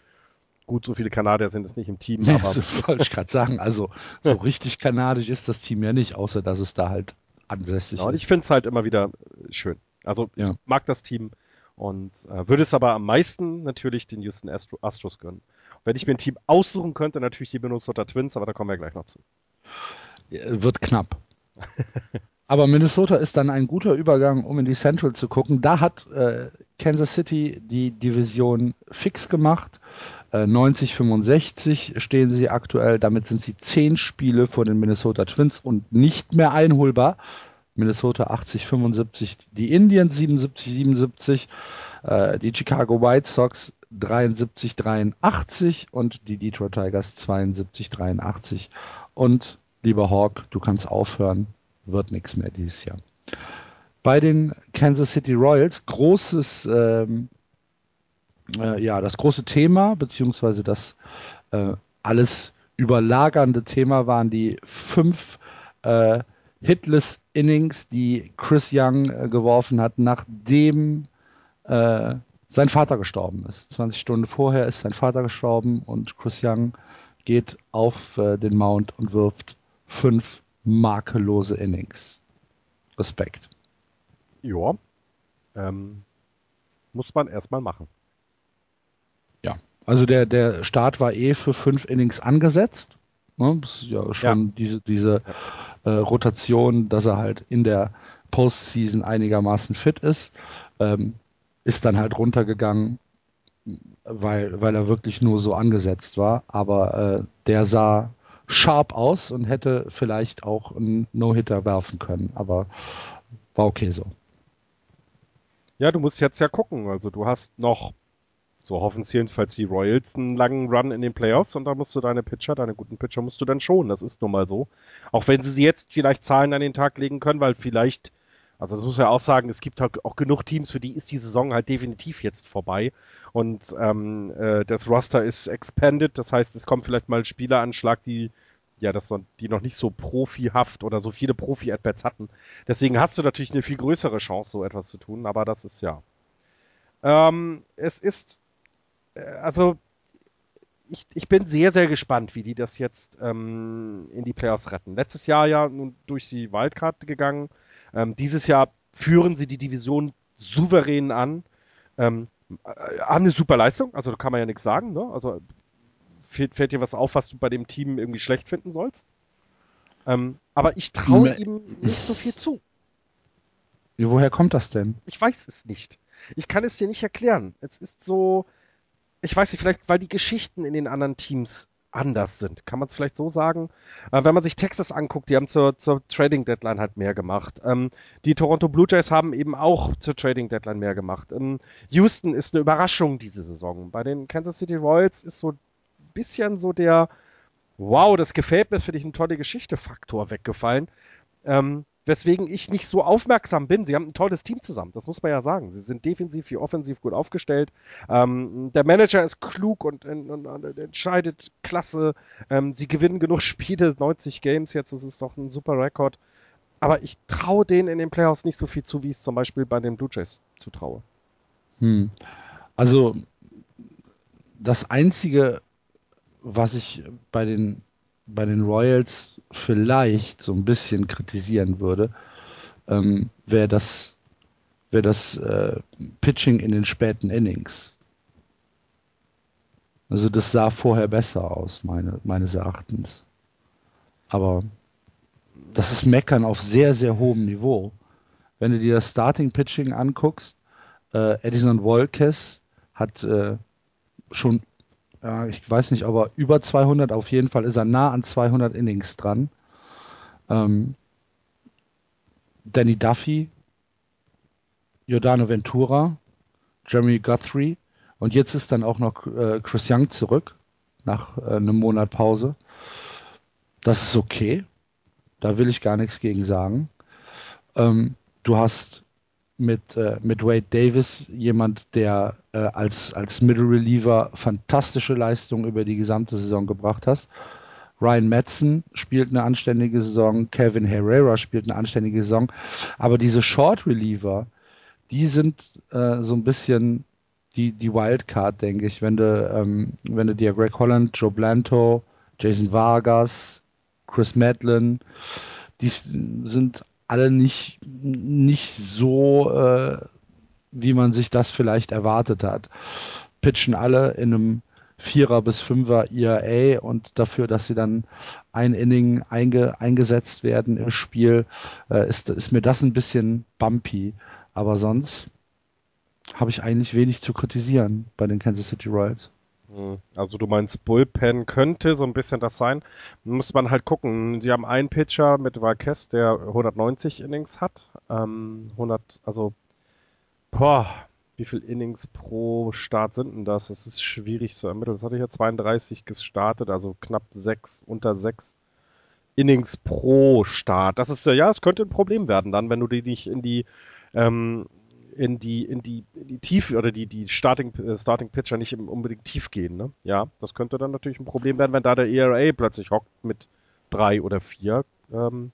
Gut, so viele Kanadier sind es nicht im Team, aber so wollte ich gerade sagen. Also so richtig kanadisch ist das Team ja nicht, außer dass es da halt ansässig ja, und ist. ich finde es halt immer wieder schön. Also ich Ja. mag das Team und äh, würde es aber am meisten natürlich den Houston Astro Astros gönnen. Wenn ich mir ein Team aussuchen könnte, natürlich die Minnesota Twins, aber da kommen wir gleich noch zu. Wird knapp. Aber Minnesota ist dann ein guter Übergang, um in die Central zu gucken. Da hat äh, Kansas City die Division fix gemacht. Äh, 90-65 stehen sie aktuell. Damit sind sie zehn Spiele vor den Minnesota Twins und nicht mehr einholbar. Minnesota 80-75, die Indians 77-77, äh, die Chicago White Sox 73-83 und die Detroit Tigers 72-83. Und lieber Hawk, du kannst aufhören, wird nichts mehr dieses Jahr. Bei den Kansas City Royals großes, ähm, äh, ja, das große Thema, beziehungsweise das äh, alles überlagernde Thema waren die fünf äh, Hitless Innings, die Chris Young äh, geworfen hat, nachdem äh, sein Vater gestorben ist. 20 Stunden vorher ist sein Vater gestorben und Chris Young geht auf äh, den Mount und wirft fünf makellose Innings. Respekt. Ja. Ähm, muss man erstmal machen. Also der, der Start war eh für fünf Innings angesetzt. Ne? Das ist ja schon ja. diese, diese äh, Rotation, dass er halt in der Postseason einigermaßen fit ist. Ähm, ist dann halt runtergegangen, weil, weil er wirklich nur so angesetzt war. Aber äh, der sah sharp aus und hätte vielleicht auch einen No-Hitter werfen können. Aber war okay so. Ja, du musst jetzt ja gucken. Also du hast noch, so hoffen es jedenfalls die Royals, einen langen Run in den Playoffs und da musst du deine Pitcher, deine guten Pitcher musst du dann schon. Das ist nun mal so. Auch wenn sie sie jetzt vielleicht Zahlen an den Tag legen können, weil vielleicht also das muss ja auch sagen, es gibt halt auch genug Teams, für die ist die Saison halt definitiv jetzt vorbei. Und ähm, äh, das Roster ist expanded, das heißt, es kommt vielleicht mal ein Spieleranschlag, die ja, das, die noch nicht so profihaft oder so viele Profi-At-Bats hatten. Deswegen hast du natürlich eine viel größere Chance, so etwas zu tun, aber das ist ja. Ähm, es ist, also ich, ich bin sehr, sehr gespannt, wie die das jetzt ähm, in die Playoffs retten. Letztes Jahr ja nun durch die Wildcard gegangen. Ähm, dieses Jahr führen sie die Division souverän an. Ähm, äh, haben eine super Leistung, also da kann man ja nichts sagen. Ne? Also fällt, fällt, dir was auf, was du bei dem Team irgendwie schlecht finden sollst. Ähm, aber ich traue ihm nicht so viel zu. Woher kommt das denn? Ich weiß es nicht. Ich kann es dir nicht erklären. Es ist so, ich weiß nicht, vielleicht weil die Geschichten in den anderen Teams anders sind. Kann man es vielleicht so sagen? Äh, wenn man sich Texas anguckt, die haben zur, zur Trading Deadline halt mehr gemacht. Ähm, die Toronto Blue Jays haben eben auch zur Trading Deadline mehr gemacht. Ähm, Houston ist eine Überraschung diese Saison. Bei den Kansas City Royals ist so ein bisschen so der Wow, das gefällt mir, ist für dich eine tolle Geschichte Faktor weggefallen. Ähm, weswegen ich nicht so aufmerksam bin. Sie haben ein tolles Team zusammen, das muss man ja sagen. Sie sind defensiv wie offensiv gut aufgestellt. Ähm, der Manager ist klug und, und, und entscheidet klasse. Ähm, sie gewinnen genug Spiele, 90 Games jetzt, das ist doch ein super Rekord. Aber ich traue denen in den Playoffs nicht so viel zu, wie ich es zum Beispiel bei den Blue Jays zutraue. Hm. Also das Einzige, was ich bei den bei den Royals vielleicht so ein bisschen kritisieren würde, ähm, wäre das, wär das äh, Pitching in den späten Innings. Also das sah vorher besser aus, meine, meines Erachtens. Aber das ist Meckern auf sehr, sehr hohem Niveau. Wenn du dir das Starting Pitching anguckst, äh, Edison Volkes hat äh, schon ja, ich weiß nicht, aber über 200, auf jeden Fall ist er nah an 200 Innings dran. Ähm, Danny Duffy, Giordano Ventura, Jeremy Guthrie und jetzt ist dann auch noch äh, Chris Young zurück nach äh, einem Monat Pause. Das ist okay. Da will ich gar nichts gegen sagen. Ähm, du hast mit, äh, mit Wade Davis, jemand, der äh, als, als Middle Reliever fantastische Leistungen über die gesamte Saison gebracht hat. Ryan Madsen spielt eine anständige Saison, Kevin Herrera spielt eine anständige Saison, aber diese Short Reliever, die sind äh, so ein bisschen die, die Wildcard, denke ich, wenn du, ähm, wenn du dir Greg Holland, Joe Blanto, Jason Vargas, Chris Madlin, die sind alle nicht, nicht so, äh, wie man sich das vielleicht erwartet hat. Pitchen alle in einem Vierer bis Fünfer ERA und dafür, dass sie dann ein Inning einge, eingesetzt werden im Spiel, äh, ist, ist mir das ein bisschen bumpy. Aber sonst habe ich eigentlich wenig zu kritisieren bei den Kansas City Royals. Hm. Also du meinst Bullpen könnte so ein bisschen das sein. Muss man halt gucken. Sie haben einen Pitcher mit Valquez, der 190 Innings hat. Ähm, 100, also boah, wie viel Innings pro Start sind denn das? Das ist schwierig zu ermitteln. Das hatte ich ja 32 gestartet, also knapp sechs, unter sechs Innings pro Start. Das ist ja, es könnte ein Problem werden dann, wenn du die nicht in die ähm, in die, in die, in die Tiefe oder die, die Starting, äh, Starting Pitcher nicht unbedingt tief gehen. Ne? Ja, das könnte dann natürlich ein Problem werden, wenn da der ERA plötzlich hockt mit drei oder vier. Ähm,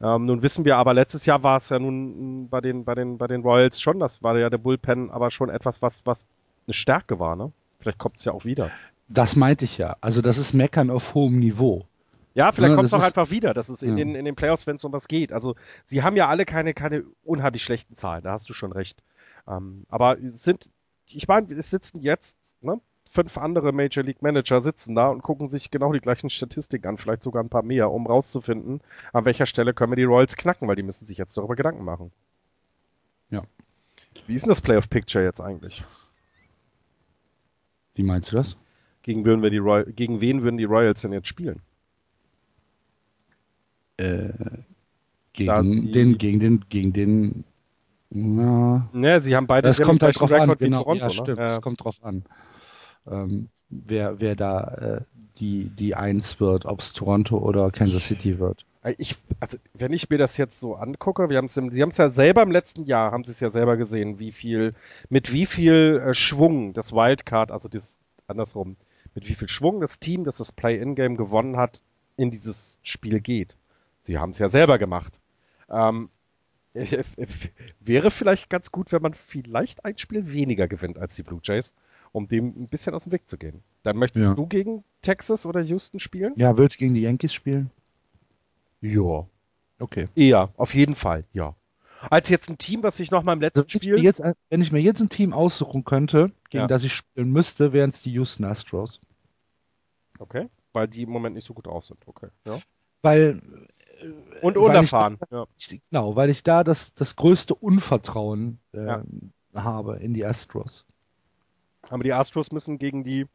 Ähm, nun wissen wir aber, letztes Jahr war es ja nun bei den, bei den, bei den Royals schon, das war ja der Bullpen, aber schon etwas, was, was eine Stärke war, ne? Vielleicht kommt es ja auch wieder. Das meinte ich ja. Also das ist Meckern auf hohem Niveau. Ja, vielleicht Ja, kommt es auch einfach wieder, dass es in, Ja. den, in den Playoffs, wenn es um was geht. Also sie haben ja alle keine, keine unheimlich schlechten Zahlen, da hast du schon recht. Ähm, aber es sind, ich meine, es sitzen jetzt, ne? Fünf andere Major League Manager sitzen da und gucken sich genau die gleichen Statistiken an, vielleicht sogar ein paar mehr, um rauszufinden, an welcher Stelle können wir die Royals knacken, weil die müssen sich jetzt darüber Gedanken machen. Ja. Wie ist denn das Playoff Picture jetzt eigentlich? Wie meinst du das? Gegen, würden wir die Roy gegen wen würden die Royals denn jetzt spielen? Äh, gegen den, gegen den, gegen den. Ja, Ne, sie haben beide haben kommt halt drauf an. Genau, Toronto, ja, ne? stimmt. Ja. Es kommt drauf an, ähm, wer, wer da äh, die die Eins wird, ob es Toronto oder Kansas City wird. Ich, also, wenn ich mir das jetzt so angucke, wir haben's im, Sie haben es ja selber im letzten Jahr, haben Sie es ja selber gesehen, wie viel, mit wie viel äh, Schwung das Wildcard, also das, andersrum, mit wie viel Schwung das Team, das das Play-In-Game gewonnen hat, in dieses Spiel geht. Sie haben es ja selber gemacht. Ähm, wäre vielleicht ganz gut, wenn man vielleicht ein Spiel weniger gewinnt als die Blue Jays, um dem ein bisschen aus dem Weg zu gehen. Dann möchtest Ja. du gegen Texas oder Houston spielen? Ja, willst du gegen die Yankees spielen? Ja. Okay. Eher, auf jeden Fall, ja. Als jetzt ein Team, was sich noch mal im Also, letzten ich mir Spiel. jetzt, wenn ich mir jetzt ein Team aussuchen könnte, gegen Ja. das ich spielen müsste, wären es die Houston Astros. Okay, weil die im Moment nicht so gut aus sind. Okay, ja. Weil Und Weil unerfahren. Ja. genau, weil ich da das, das größte Unvertrauen äh, Ja. habe in die Astros. Aber die Astros müssen gegen die.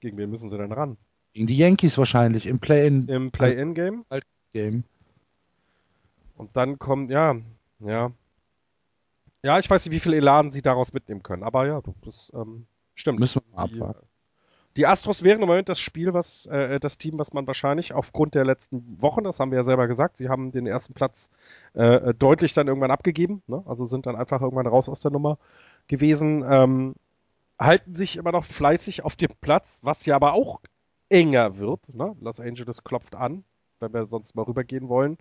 Gegen wen müssen sie denn ran? Gegen die Yankees wahrscheinlich im Play-in-Game. Im Play-In-Game. Und dann kommt, ja, ja. Ja, ich weiß nicht, wie viel Elan sie daraus mitnehmen können. Aber ja, das ähm, stimmt. Müssen wir mal abwarten. Die Astros wären im Moment das Spiel, was äh, das Team, was man wahrscheinlich aufgrund der letzten Wochen, das haben wir ja selber gesagt, sie haben den ersten Platz äh, deutlich dann irgendwann abgegeben, ne? also sind dann einfach irgendwann raus aus der Nummer gewesen, ähm, halten sich immer noch fleißig auf dem Platz, was ja aber auch enger wird. Ne? Los Angeles klopft an, wenn wir sonst mal rübergehen wollen.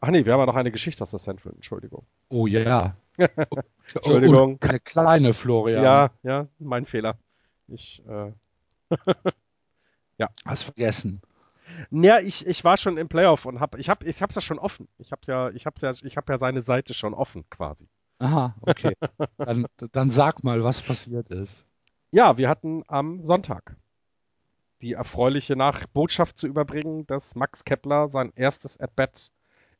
Ach nee, wir haben ja noch eine Geschichte aus der Central, Entschuldigung. Oh ja. Entschuldigung. Und eine kleine Florian. Ja, ja, mein Fehler. Ich, äh, Hast vergessen. Ja, ich, ich war schon im Playoff und hab, ich hab, ich hab's ja schon offen. Ich hab's ja, ich hab's ja, ich hab ja seine Seite schon offen, quasi. Aha, okay. dann, dann sag mal, was passiert ist. Ja, wir hatten am Sonntag die erfreuliche Nachbotschaft zu überbringen, dass Max Kepler sein erstes At-Bat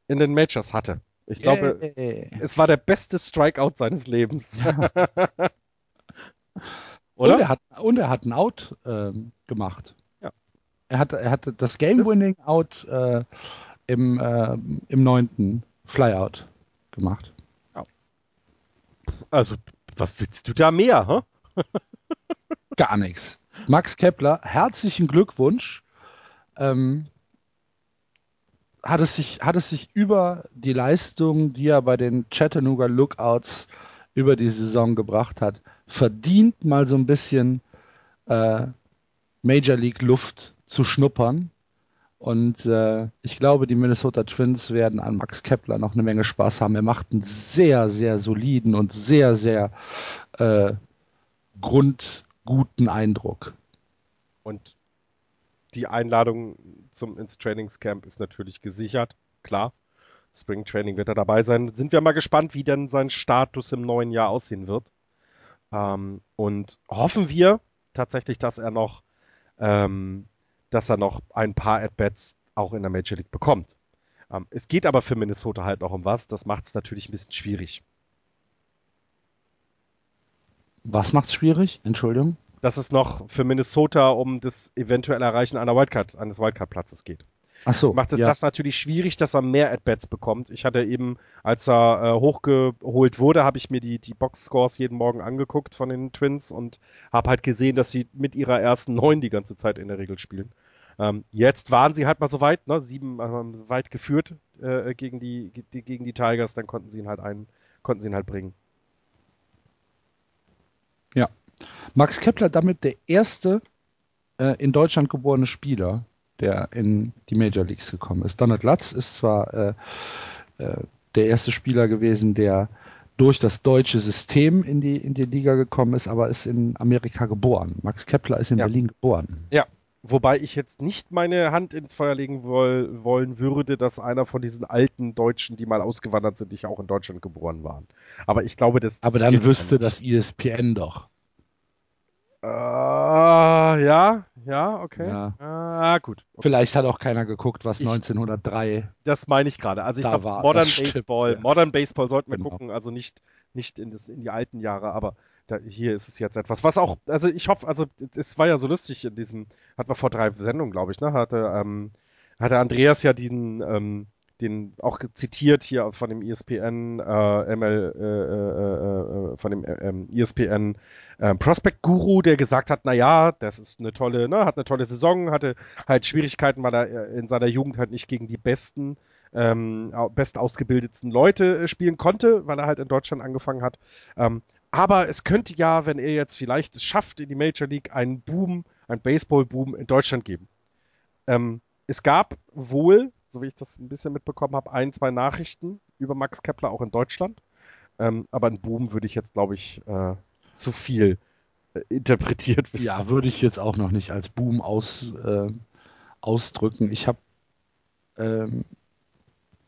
in den Majors hatte. Ich glaube, Yay. es war der beste Strikeout seines Lebens. Und Oder? er hat, und er hat ein Out ähm, gemacht. Ja. Er hatte, er hatte das Game-Winning Out äh, im, äh, im neunten Flyout gemacht. Also, was willst du da mehr, hä? Gar nichts. Max Kepler, herzlichen Glückwunsch. Ähm, hat, es sich, hat es sich über die Leistung, die er bei den Chattanooga Lookouts über die Saison gebracht hat, verdient mal so ein bisschen äh, Major League Luft zu schnuppern. Und äh, ich glaube, die Minnesota Twins werden an Max Kepler noch eine Menge Spaß haben. Er macht einen sehr, sehr soliden und sehr, sehr äh, grundguten Eindruck. Und die Einladung zum ins Trainingscamp ist natürlich gesichert, klar. Spring Training wird er dabei sein. Sind wir mal gespannt, wie denn sein Status im neuen Jahr aussehen wird. Ähm, und hoffen wir tatsächlich, dass er noch, ähm, dass er noch ein paar At-Bats auch in der Major League bekommt. Ähm, es geht aber für Minnesota halt noch um was. Das macht es natürlich ein bisschen schwierig. Was macht's schwierig? Entschuldigung. Dass es noch für Minnesota um das eventuelle Erreichen einer Wildcard, eines Wildcard-Platzes geht. Ach so. Das macht es ja. das natürlich schwierig, dass er mehr At-Bats bekommt. Ich hatte eben, als er äh, hochgeholt wurde, habe ich mir die, die Box-Scores jeden Morgen angeguckt von den Twins und habe halt gesehen, dass sie mit ihrer ersten neun die ganze Zeit in der Regel spielen. Ähm, jetzt waren sie halt mal so weit, ne? sieben äh, weit geführt äh, gegen, die, die, gegen die Tigers, dann konnten sie ihn halt ein, konnten sie ihn halt bringen. Max Kepler damit der erste äh, in Deutschland geborene Spieler, der in die Major Leagues gekommen ist. Donald Lutz ist zwar äh, äh, der erste Spieler gewesen, der durch das deutsche System in die, in die Liga gekommen ist, aber ist in Amerika geboren. Max Kepler ist in Ja. Berlin geboren. Ja, wobei ich jetzt nicht meine Hand ins Feuer legen woll, wollen würde, dass einer von diesen alten Deutschen, die mal ausgewandert sind, nicht auch in Deutschland geboren waren. Aber ich glaube, das Aber das dann wüsste das ESPN doch. Äh, ja, ja, okay. Ja. Ah, gut. Okay. Vielleicht hat auch keiner geguckt, was Ich- 1903 Das meine ich gerade. Also ich Da glaube, war- Modern stimmt, Baseball, ja. Modern Baseball sollten wir Genau. gucken, also nicht, nicht in, das, in die alten Jahre, aber da, hier ist es jetzt etwas, was auch, also ich hoffe, also es war ja so lustig in diesem, hat man vor drei Sendungen, glaube ich, ne, hatte, ähm, hatte Andreas ja den, ähm, den auch zitiert hier von dem ESPN, äh, ML, äh, äh, äh, von dem äh, ähm, ESPN Prospect Guru, der gesagt hat, na ja, das ist eine tolle, ne, hat eine tolle Saison, hatte halt Schwierigkeiten, weil er äh, in seiner Jugend halt nicht gegen die besten, ähm, best ausgebildetsten Leute äh, spielen konnte, weil er halt in Deutschland angefangen hat. Ähm, aber es könnte ja, wenn er jetzt vielleicht es schafft in die Major League, einen Boom, einen Baseball-Boom in Deutschland geben. Ähm, es gab wohl, so wie ich das ein bisschen mitbekommen habe, ein, zwei Nachrichten über Max Kepler auch in Deutschland. Ähm, aber ein Boom würde ich jetzt, glaube ich, äh, zu viel äh, interpretiert wissen. Ja, würde ich jetzt auch noch nicht als Boom aus, äh, ausdrücken. Ich habe ähm,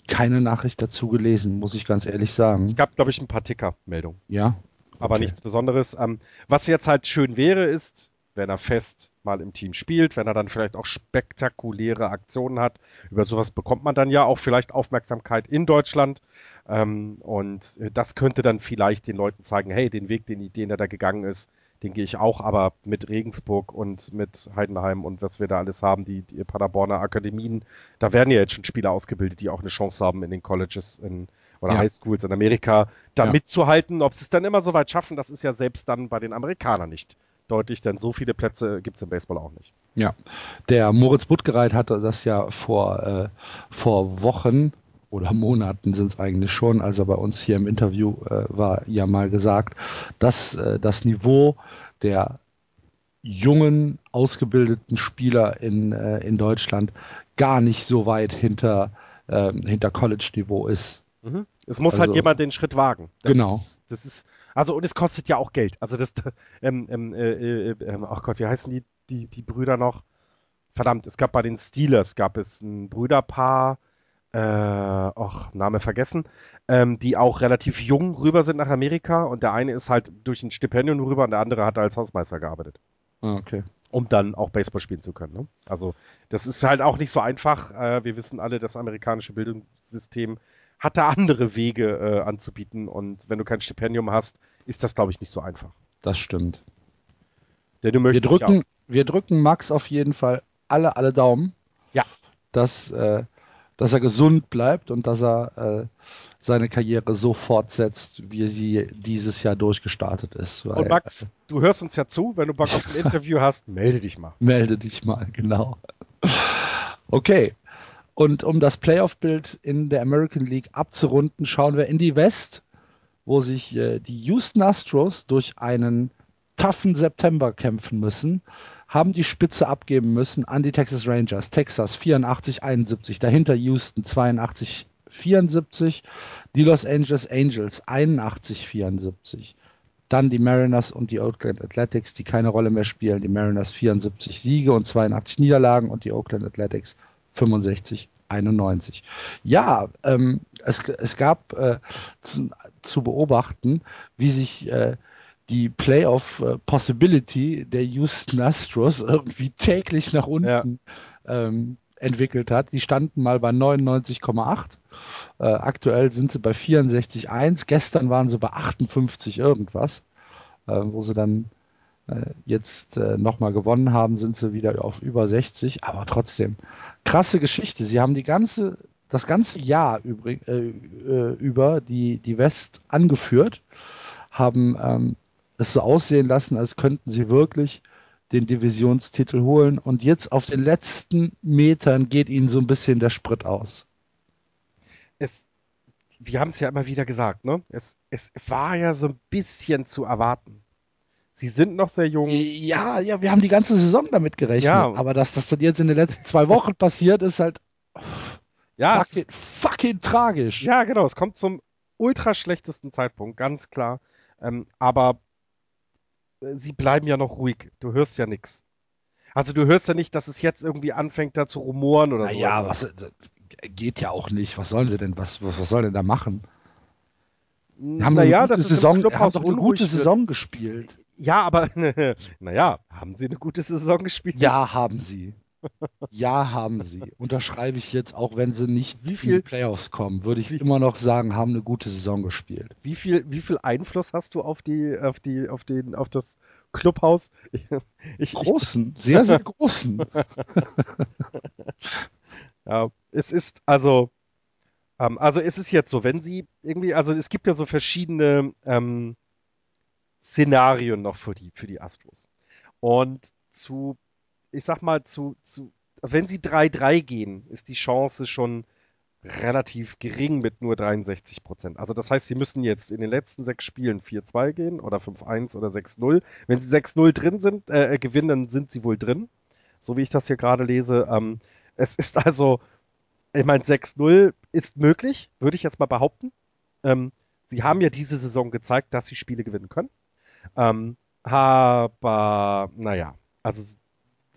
keine Nachricht dazu gelesen, muss ich ganz ehrlich sagen. Es gab, glaube ich, ein paar Ticker-Meldungen. Ja. aber Okay. nichts Besonderes. Ähm, was jetzt halt schön wäre, ist, wenn er fest mal im Team spielt, wenn er dann vielleicht auch spektakuläre Aktionen hat. Über sowas bekommt man dann ja auch vielleicht Aufmerksamkeit in Deutschland. Ähm, und äh, das könnte dann vielleicht den Leuten zeigen, hey, den Weg, den, den er da gegangen ist, den gehe ich auch, aber mit Regensburg und mit Heidenheim und was wir da alles haben, die, die Paderborner Akademien, da werden ja jetzt schon Spieler ausgebildet, die auch eine Chance haben in den Colleges in, oder Ja. Highschools in Amerika, da Ja. mitzuhalten. Ob sie es dann immer so weit schaffen, das ist ja selbst dann bei den Amerikanern nicht deutlich, denn so viele Plätze gibt es im Baseball auch nicht. Ja, der Moritz Buttgereit hatte das ja vor, äh, vor Wochen oder Monaten sind es eigentlich schon, als er bei uns hier im Interview äh, war, ja mal gesagt, dass äh, das Niveau der jungen, ausgebildeten Spieler in, äh, in Deutschland gar nicht so weit hinter, äh, hinter College-Niveau ist. Mhm. Es muss Also- halt jemand den Schritt wagen. Das Genau. Ist, das ist, also, und es kostet ja auch Geld. Also, das, ähm, ähm, äh, äh, ähm, ach Gott, wie heißen die, die, die Brüder noch? Verdammt, es gab bei den Steelers, gab es ein Brüderpaar, äh, ach, Name vergessen, ähm, die auch relativ jung rüber sind nach Amerika und der eine ist halt durch ein Stipendium rüber und der andere hat als Hausmeister gearbeitet Ah, Okay. um dann auch Baseball spielen zu können. Ne? Also das ist halt auch nicht so einfach. Äh, wir wissen alle, das amerikanische Bildungssystem hat da andere Wege äh, anzubieten und wenn du kein Stipendium hast, ist das, glaube ich, nicht so einfach. Das stimmt. Denn du Wir möchtest drücken, ja wir drücken Max auf jeden Fall alle, alle Daumen. Ja. Dass, äh, dass er gesund bleibt und dass er äh, seine Karriere so fortsetzt, wie sie dieses Jahr durchgestartet ist. Weil, Und Max, du hörst uns ja zu, wenn du Bock auf ein Interview hast, melde dich mal. Melde dich mal, genau. Okay. Und um das Playoff-Bild in der American League abzurunden, schauen wir in die West, wo sich äh, die Houston Astros durch einen toughen September kämpfen müssen, haben die Spitze abgeben müssen an die Texas Rangers. Texas 84-71, dahinter Houston 82-74, die Los Angeles Angels 81-74. Dann die Mariners und die Oakland Athletics, die keine Rolle mehr spielen. Die Mariners 74 Siege und 82 Niederlagen und die Oakland Athletics 65 91. Ja, ähm, es, es gab äh, zu, zu beobachten, wie sich äh, die Playoff-Possibility der Houston Astros irgendwie täglich nach unten ähm, entwickelt hat. Die standen mal bei 99,8. Äh, aktuell sind sie bei 64,1. Gestern waren sie bei 58 irgendwas. Äh, wo sie dann äh, jetzt äh, nochmal gewonnen haben, sind sie wieder auf über 60. Aber trotzdem, krasse Geschichte. Sie haben die ganze, das ganze Jahr übrig, äh, äh, über die, die West angeführt, haben ähm, es so aussehen lassen, als könnten sie wirklich den Divisionstitel holen. Und jetzt auf den letzten Metern geht ihnen so ein bisschen der Sprit aus. Es, wir haben es ja immer wieder gesagt, ne? Es, es war ja so ein bisschen zu erwarten. Sie sind noch sehr jung. Ja, ja, wir haben die ganze Saison damit gerechnet. Ja. Aber dass das dann jetzt in den letzten zwei Wochen passiert, ist halt Ja, fucking, fucking tragisch. Ja, genau. Es kommt zum ultra schlechtesten Zeitpunkt, ganz klar. Ähm, aber äh, sie bleiben ja noch ruhig. Du hörst ja nichts. Also du hörst ja nicht, dass es jetzt irgendwie anfängt, da zu rumoren oder so. Naja, was das geht ja auch nicht. Was sollen sie denn? Was, was, was sollen denn da machen? Haben naja, eine gute das Saison, haben doch eine gute wird. Saison gespielt. Ja, aber naja, haben sie eine gute Saison gespielt? Ja, haben sie. Ja, haben sie. Unterschreibe ich jetzt, auch wenn sie nicht Wie in viel- die Playoffs kommen, würde ich immer noch sagen, haben eine gute Saison gespielt. Wie viel, wie viel Einfluss hast du auf die, auf die, auf den, auf das Clubhaus? Ich, ich, Großen, sehr, sehr großen. Ja, es ist also, ähm, also es ist jetzt so, wenn sie irgendwie, also es gibt ja so verschiedene ähm, Szenarien noch für die, für die Astros. Und zu, ich sag mal, zu, zu, wenn sie 3-3 gehen, ist die Chance schon relativ gering mit nur 63 Prozent. Also das heißt, sie müssen jetzt in den letzten sechs Spielen 4-2 gehen oder 5-1 oder 6-0. Wenn sie 6-0 drin sind, äh, gewinnen, dann sind sie wohl drin. So wie ich das hier gerade lese. Ähm, es ist also, ich meine, 6-0 ist möglich, würde ich jetzt mal behaupten. Ähm, sie haben ja diese Saison gezeigt, dass sie Spiele gewinnen können. Ähm, aber, naja, also,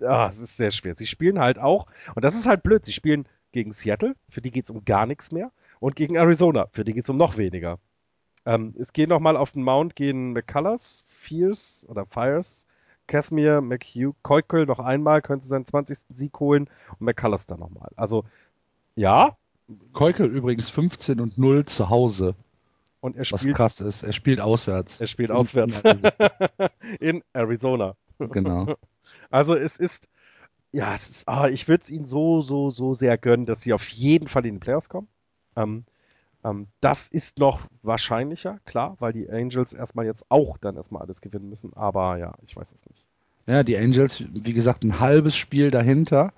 ah, es ist sehr schwer. Sie spielen halt auch, und das ist halt blöd, sie spielen gegen Seattle, für die geht es um gar nichts mehr, und gegen Arizona, für die geht es um noch weniger. Ähm, es gehen nochmal auf den Mount, gehen McCullers, Fierce oder Fires, Casimir, McHugh, Keukel noch einmal, könnte seinen 20. Sieg holen und McCullers dann nochmal. Also, ja, Keukel übrigens 15 und 0 zu Hause, und er was spielt, krass ist. Er spielt auswärts. er spielt auswärts in Arizona. genau. Also es ist, ja, es ist, ah, ich würde es ihnen so, so, so sehr gönnen, dass sie auf jeden Fall in die Playoffs kommen. Ähm, ähm, das ist noch wahrscheinlicher, klar, weil die Angels erstmal jetzt auch dann erstmal alles gewinnen müssen. Aber ja, ich weiß es nicht. Ja, die Angels, wie gesagt, ein halbes Spiel dahinter.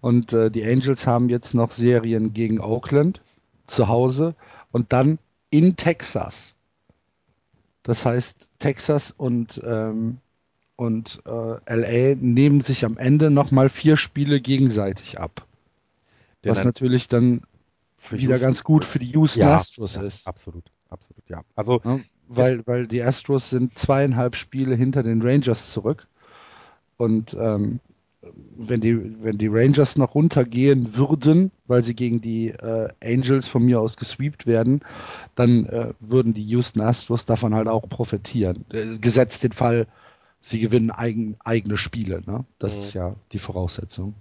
Und äh, die Angels haben jetzt noch Serien gegen Oakland zu Hause und dann in Texas. Das heißt, Texas und, ähm, und äh, LA nehmen sich am Ende nochmal vier Spiele gegenseitig ab. Denn was natürlich dann wieder Houston ganz gut für die Houston ja, Astros ja, ist. Absolut, absolut, ja. Also Ja, weil, weil die Astros sind zweieinhalb Spiele hinter den Rangers zurück. Und ähm, wenn, die, wenn die Rangers noch runtergehen würden, weil sie gegen die äh, Angels von mir aus gesweept werden, dann äh, würden die Houston Astros davon halt auch profitieren. Äh, gesetzt den Fall, sie gewinnen eigen, eigene Spiele. Ne? Das Mhm. ist ja die Voraussetzung.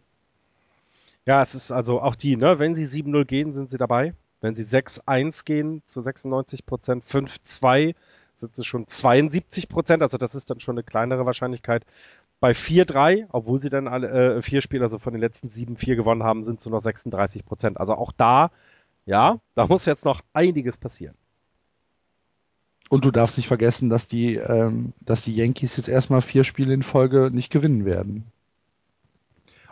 Ja, es ist also auch die, ne, wenn sie 7-0 gehen, sind sie dabei. Wenn sie 6-1 gehen zu 96 Prozent, 5-2 sind sie schon 72 Prozent, also das ist dann schon eine kleinere Wahrscheinlichkeit. Bei 4-3, obwohl sie dann alle äh, vier Spiele, also von den letzten 7-4 gewonnen haben, sind sie noch 36 Prozent. Also auch da, ja, da muss jetzt noch einiges passieren. Und du darfst nicht vergessen, dass die, ähm, dass die Yankees jetzt erstmal vier Spiele in Folge nicht gewinnen werden.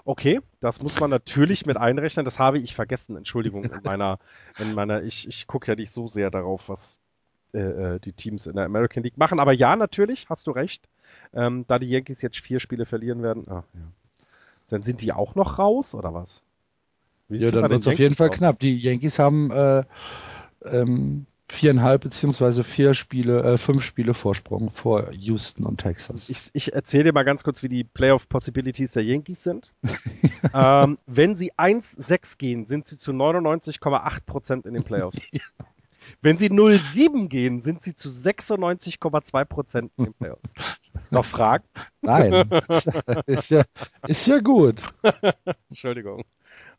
Okay, das muss man natürlich mit einrechnen. Das habe ich vergessen, Entschuldigung, in meiner, in meiner, ich, ich gucke ja nicht so sehr darauf, was äh, äh, die Teams in der American League machen. Aber ja, natürlich, hast du recht. Ähm, da die Yankees jetzt vier Spiele verlieren werden, ah, ja. dann sind die auch noch raus, oder was? Wie Ja, dann wird es auf jeden Fall aus? knapp. Die Yankees haben äh, ähm, viereinhalb beziehungsweise vier Spiele, äh, fünf Spiele Vorsprung vor Houston und Texas. Ich, ich erzähle dir mal ganz kurz, wie die Playoff Possibilities der Yankees sind. ähm, wenn sie 1-6 gehen, sind sie zu 99,8% in den Playoffs. Wenn sie 0-7 gehen, sind sie zu 96,2% in den Playoffs. Noch Fragen? Nein, ist, ja, ist ja gut. Entschuldigung.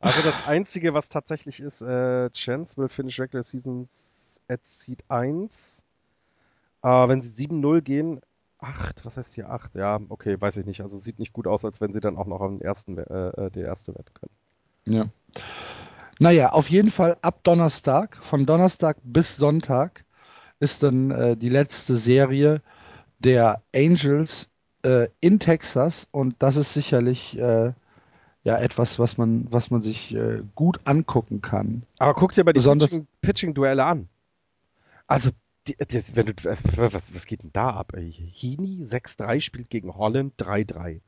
Also das Einzige, was tatsächlich ist, äh, Chance will finish regular seasons at seed 1. Äh, wenn sie 7-0 gehen, 8, was heißt hier 8? Ja, okay, weiß ich nicht. Also sieht nicht gut aus, als wenn sie dann auch noch am ersten, äh, äh, der erste werden können. Ja. Naja, auf jeden Fall ab Donnerstag, von Donnerstag bis Sonntag, ist dann äh, die letzte Serie der Angels äh, in Texas und das ist sicherlich äh, ja etwas, was man, was man sich äh, gut angucken kann. Aber guck dir mal die Pitching- Pitching-Duelle an. Also die, die, wenn du, was, was geht denn da ab? Heaney 6-3 spielt gegen Holland 3-3.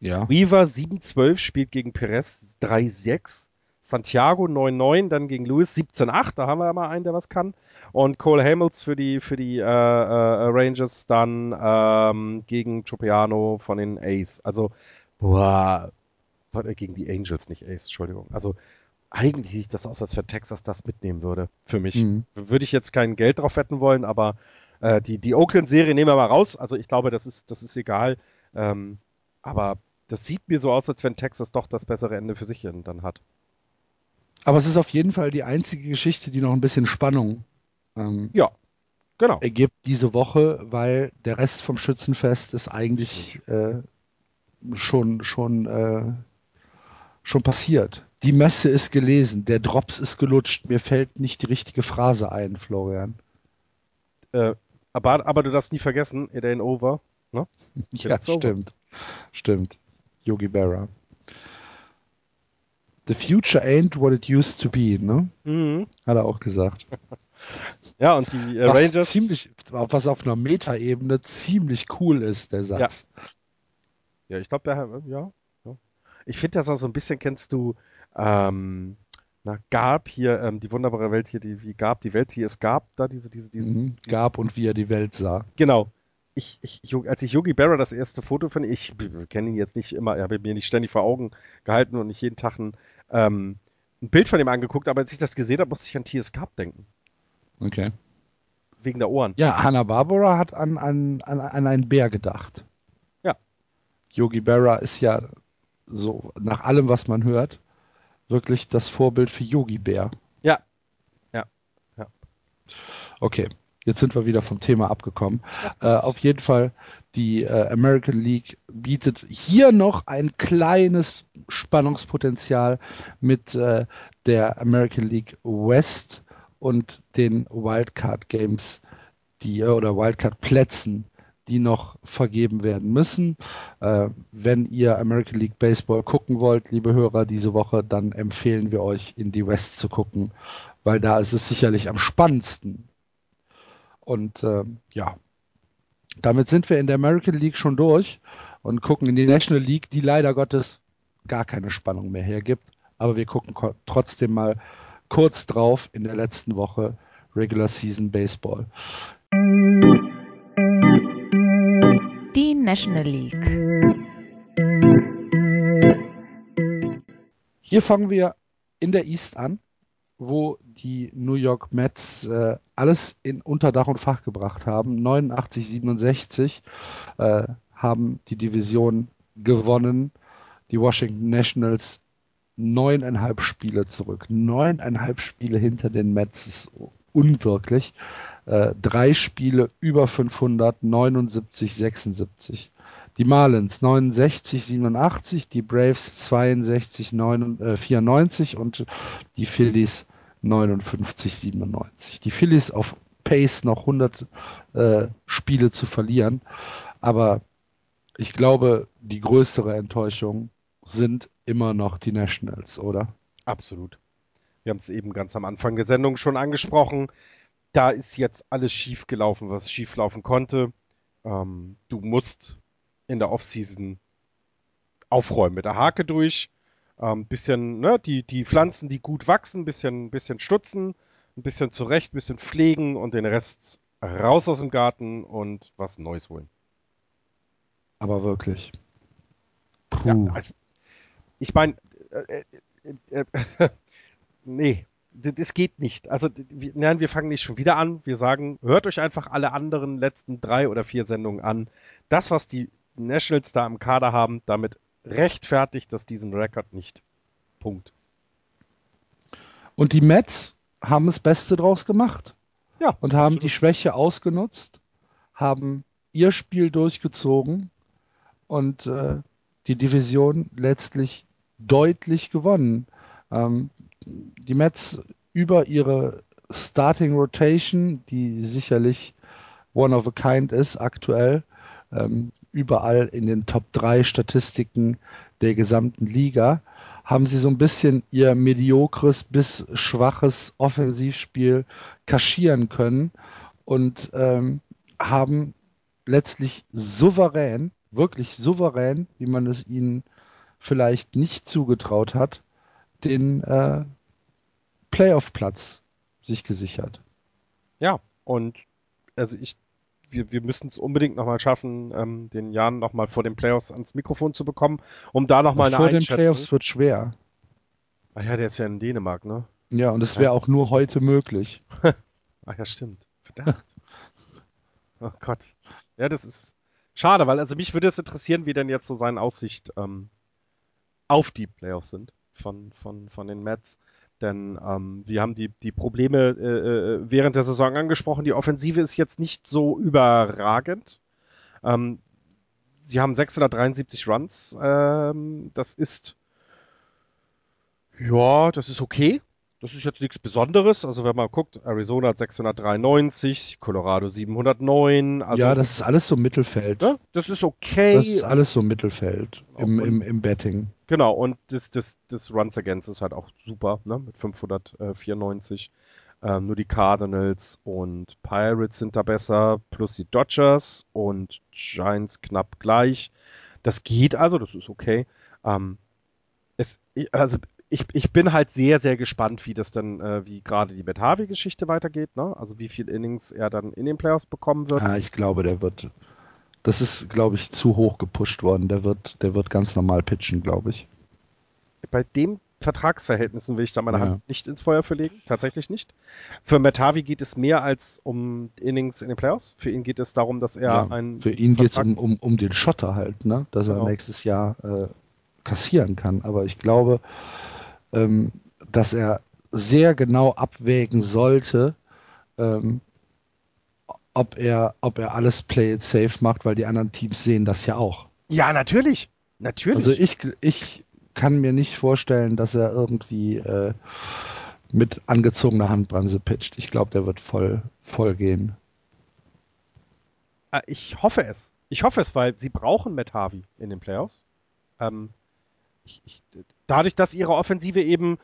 Ja. Weaver 7-12 spielt gegen Perez 3-6. Santiago 9-9, dann gegen Lewis 17-8, da haben wir ja mal einen, der was kann. Und Cole Hamels für die, für die äh, äh, Rangers dann ähm, gegen Tropiano von den Ace. Also, boah, gegen die Angels, nicht Ace, Entschuldigung. Also, eigentlich sieht das aus, als wenn Texas das mitnehmen würde, für mich. Mhm. Würde ich jetzt kein Geld drauf wetten wollen, aber äh, die, die Oakland-Serie nehmen wir mal raus. Also, ich glaube, das ist, das ist egal. Ähm, aber das sieht mir so aus, als wenn Texas doch das bessere Ende für sich dann hat. Aber es ist auf jeden Fall die einzige Geschichte, die noch ein bisschen Spannung ähm, ja, genau. ergibt diese Woche, weil der Rest vom Schützenfest ist eigentlich äh, schon, schon, äh, schon passiert. Die Messe ist gelesen, der Drops ist gelutscht. Mir fällt nicht die richtige Phrase ein, Florian. Äh, aber, aber du darfst nie vergessen, it ain't over. Ne? ja, stimmt. Over. Stimmt. Yogi Berra. The future ain't what it used to be, ne? Mhm. Hat er auch gesagt. ja, und die äh, was Rangers. Ziemlich, was auf einer Metaebene ziemlich cool ist, der Satz. Ja, ja ich glaube, der, ja, ja. Ich finde das auch so ein bisschen, kennst du, ähm, na, Gab hier, ähm, die wunderbare Welt hier, die, wie Gab, die Welt, die es gab, da diese, diese, diese. Mhm, Gab und wie er die Welt sah. Genau ich, ich, als ich Yogi Berra das erste Foto von ich kenne ihn jetzt nicht immer, er habe mir nicht ständig vor Augen gehalten und nicht jeden Tag ein, ähm, ein Bild von ihm angeguckt, aber als ich das gesehen habe, musste ich an T.S. Cup denken. Okay. Wegen der Ohren. Ja, Hanna-Barbara hat an, an, an, an einen Bär gedacht. Ja. Yogi Berra ist ja so, nach allem, was man hört, wirklich das Vorbild für Yogi Bär. Ja. Ja. Ja. Okay. Jetzt sind wir wieder vom Thema abgekommen. Äh, auf jeden Fall, die äh, American League bietet hier noch ein kleines Spannungspotenzial mit äh, der American League West und den Wildcard Games, die äh, oder Wildcard Plätzen, die noch vergeben werden müssen. Äh, wenn ihr American League Baseball gucken wollt, liebe Hörer, diese Woche, dann empfehlen wir euch in die West zu gucken, weil da ist es sicherlich am spannendsten und äh, ja, damit sind wir in der American League schon durch und gucken in die National League, die leider Gottes gar keine Spannung mehr hergibt. Aber wir gucken trotzdem mal kurz drauf in der letzten Woche Regular Season Baseball. Die National League. Hier fangen wir in der East an wo die New York Mets äh, alles in Unterdach und Fach gebracht haben. 89, 67 äh, haben die Division gewonnen. Die Washington Nationals neuneinhalb Spiele zurück. Neuneinhalb Spiele hinter den Mets ist unwirklich. Äh, drei Spiele über 500, 79, 76. Die Marlins 69, 87, die Braves 62, 9, äh, 94 und die Phillies 59, 97. Die Phillies auf Pace noch 100 äh, Spiele zu verlieren, aber ich glaube, die größere Enttäuschung sind immer noch die Nationals, oder? Absolut. Wir haben es eben ganz am Anfang der Sendung schon angesprochen. Da ist jetzt alles schief gelaufen, was schief laufen konnte. Ähm, du musst in der Offseason aufräumen mit der Hake durch. Ähm, bisschen, ne, die, die Pflanzen, die gut wachsen, bisschen, bisschen stutzen, ein bisschen zurecht, ein bisschen pflegen und den Rest raus aus dem Garten und was Neues holen. Aber wirklich. Puh. Ja, also, ich meine, äh, äh, äh, nee, das geht nicht. Also, nein, wir fangen nicht schon wieder an. Wir sagen, hört euch einfach alle anderen letzten drei oder vier Sendungen an. Das, was die Nationals da im Kader haben, damit rechtfertigt das diesen Rekord nicht. Punkt. Und die Mets haben das Beste draus gemacht. Ja. Und haben absolut. die Schwäche ausgenutzt, haben ihr Spiel durchgezogen und äh, die Division letztlich deutlich gewonnen. Ähm, die Mets über ihre Starting Rotation, die sicherlich one of a kind ist aktuell, ähm, überall in den Top 3 Statistiken der gesamten Liga, haben sie so ein bisschen ihr mediokres bis schwaches Offensivspiel kaschieren können und ähm, haben letztlich souverän, wirklich souverän, wie man es ihnen vielleicht nicht zugetraut hat, den äh, Playoff-Platz sich gesichert. Ja, und also ich, wir, wir müssen es unbedingt nochmal schaffen, ähm, den Jan nochmal vor den Playoffs ans Mikrofon zu bekommen, um da nochmal eine Vor den Playoffs wird schwer. Ach ja, der ist ja in Dänemark, ne? Ja, und es wäre auch nur heute möglich. Ach ja, stimmt. Verdammt. oh Gott. Ja, das ist schade, weil also mich würde es interessieren, wie denn jetzt so seine Aussicht ähm, auf die Playoffs sind von, von, von den Mets. Denn ähm, wir haben die, die Probleme äh, äh, während der Saison angesprochen. Die Offensive ist jetzt nicht so überragend. Ähm, sie haben 673 Runs. Ähm, das ist ja, das ist okay. Das ist jetzt nichts Besonderes. Also wenn man guckt, Arizona hat 693, Colorado 709. Also, ja, das ist alles so Mittelfeld. ne? das ist okay. Das ist alles so Mittelfeld im, im, im Betting. Genau, und das, das, das Runs Against ist halt auch super, ne? Mit 594. Ähm, nur die Cardinals und Pirates sind da besser, plus die Dodgers und Giants knapp gleich. Das geht also, das ist okay. Ähm, es, also ich, ich bin halt sehr, sehr gespannt, wie das dann, äh, wie gerade die Betavi-Geschichte weitergeht, ne? Also wie viel Innings er dann in den Playoffs bekommen wird. Ah, ich glaube, der wird. Das ist, glaube ich, zu hoch gepusht worden. Der wird, der wird ganz normal pitchen, glaube ich. bei dem Vertragsverhältnissen will ich da meine Ja. Hand nicht ins Feuer verlegen. Tatsächlich nicht. Für Metavi geht es mehr als um Innings in den Playoffs. Für ihn geht es darum, dass er Ja, ein. Für ihn geht es um, um, um den Schotter halt, ne? dass Genau. er nächstes Jahr äh, kassieren kann. Aber ich glaube, ähm, dass er sehr genau abwägen sollte, ähm, ob, er, ob er alles Play it safe macht, weil die anderen Teams sehen das ja auch. Ja, natürlich. Natürlich. Also ich, ich kann mir nicht vorstellen, dass er irgendwie äh, mit angezogener Handbremse pitcht. Ich glaube, der wird voll, voll gehen. Äh, Ich hoffe es. Ich hoffe es, weil sie brauchen Metavi in den Playoffs. Ähm, ich, ich, dadurch, dass ihre Offensive eben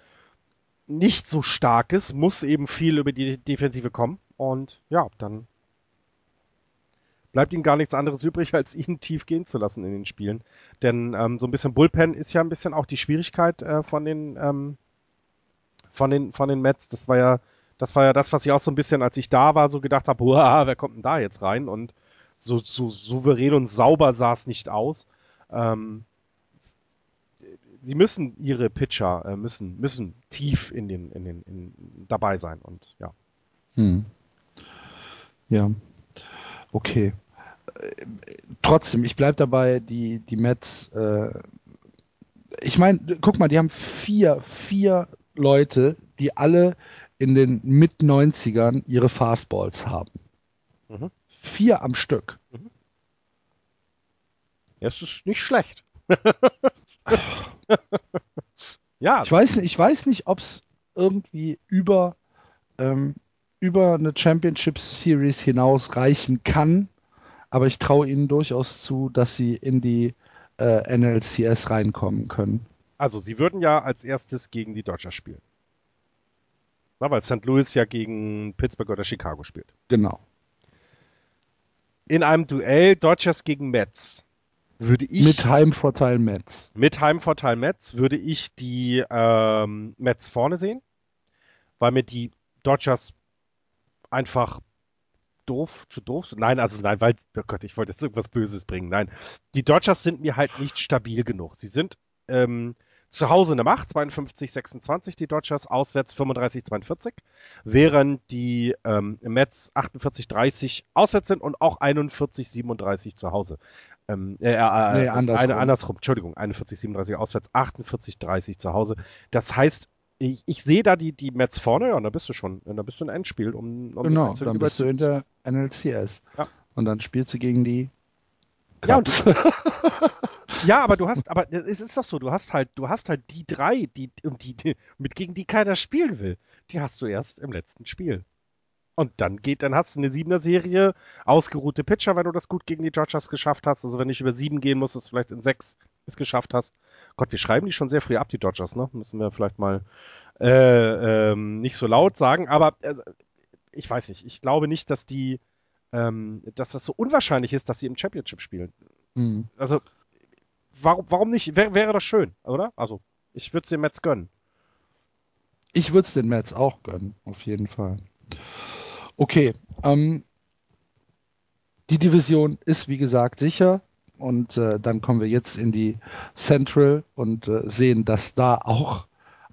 nicht so stark ist, muss eben viel über die Defensive kommen. Und ja, dann bleibt ihnen gar nichts anderes übrig, als ihn tief gehen zu lassen in den Spielen. Denn ähm, so ein bisschen Bullpen ist ja ein bisschen auch die Schwierigkeit äh, von den ähm, von den von den Mets. Das war ja das war ja das, was ich auch so ein bisschen, als ich da war, so gedacht habe, "Uah, wer kommt denn da jetzt rein? Und so, so souverän und sauber sah es nicht aus. Ähm, sie müssen ihre Pitcher äh, müssen müssen tief in den in den in, dabei sein und ja. Hm. Ja. Okay. Äh, Trotzdem, ich bleib dabei, die, die Mets, äh, ich meine, guck mal, die haben vier, vier Leute, die alle in den Mit-90ern ihre Fastballs haben. Mhm. Vier am Stück. Ja, es ist nicht schlecht. ja, Ich weiß nicht, ich weiß nicht, ob es irgendwie über, ähm, über eine Championship Series hinaus reichen kann, aber ich traue ihnen durchaus zu, dass sie in die äh, NLCS reinkommen können. also sie würden ja als erstes gegen die Dodgers spielen. Na, weil St. Louis ja gegen Pittsburgh oder Chicago spielt. Genau. In einem Duell Dodgers gegen Mets würde ich Mit Heimvorteil Mets. Mit Heimvorteil Mets würde ich die ähm, Mets vorne sehen, weil mir die Dodgers einfach doof, zu doof sind. Nein, also nein, weil, oh Gott, ich wollte jetzt irgendwas Böses bringen. Nein, die Dodgers sind mir halt nicht stabil genug. Sie sind ähm, zu Hause eine Macht, 52, 26 die Dodgers, auswärts 35, 42, während die ähm, Mets 48, 30 auswärts sind und auch 41, 37 zu Hause. Ähm, äh, äh, Nee, äh, andersrum. Eine, andersrum, Entschuldigung, 41, 37 auswärts, 48, 30 zu Hause. Das heißt, ich, ich sehe da die, die Mets vorne, ja, und da bist du schon, da bist du ein Endspiel, um, um Genau, dann bist du in der NLCS. Ja. Und dann spielst du gegen die Ja, und Cubs. Ja, aber du hast, aber es ist doch so, du hast halt, du hast halt die drei, die, um die, die, mit gegen die keiner spielen will. Die hast du erst im letzten Spiel. Und dann geht, dann hast du eine siebener Serie, ausgeruhte Pitcher, wenn du das gut gegen die Dodgers geschafft hast. Also wenn du nicht über sieben gehen musst, es vielleicht in sechs es geschafft hast. Gott, wir schreiben die schon sehr früh ab, die Dodgers, ne? Müssen wir vielleicht mal äh, ähm, nicht so laut sagen. Aber äh, ich weiß nicht, ich glaube nicht, dass die, ähm, dass das so unwahrscheinlich ist, dass sie im Championship spielen. Mhm. Also, warum, warum nicht? Wär, wäre das schön, oder? Also, ich würde es den Mets gönnen. Ich würde es den Mets auch gönnen, auf jeden Fall. Okay, ähm, die Division ist wie gesagt sicher und äh, dann kommen wir jetzt in die Central und äh, sehen, dass da auch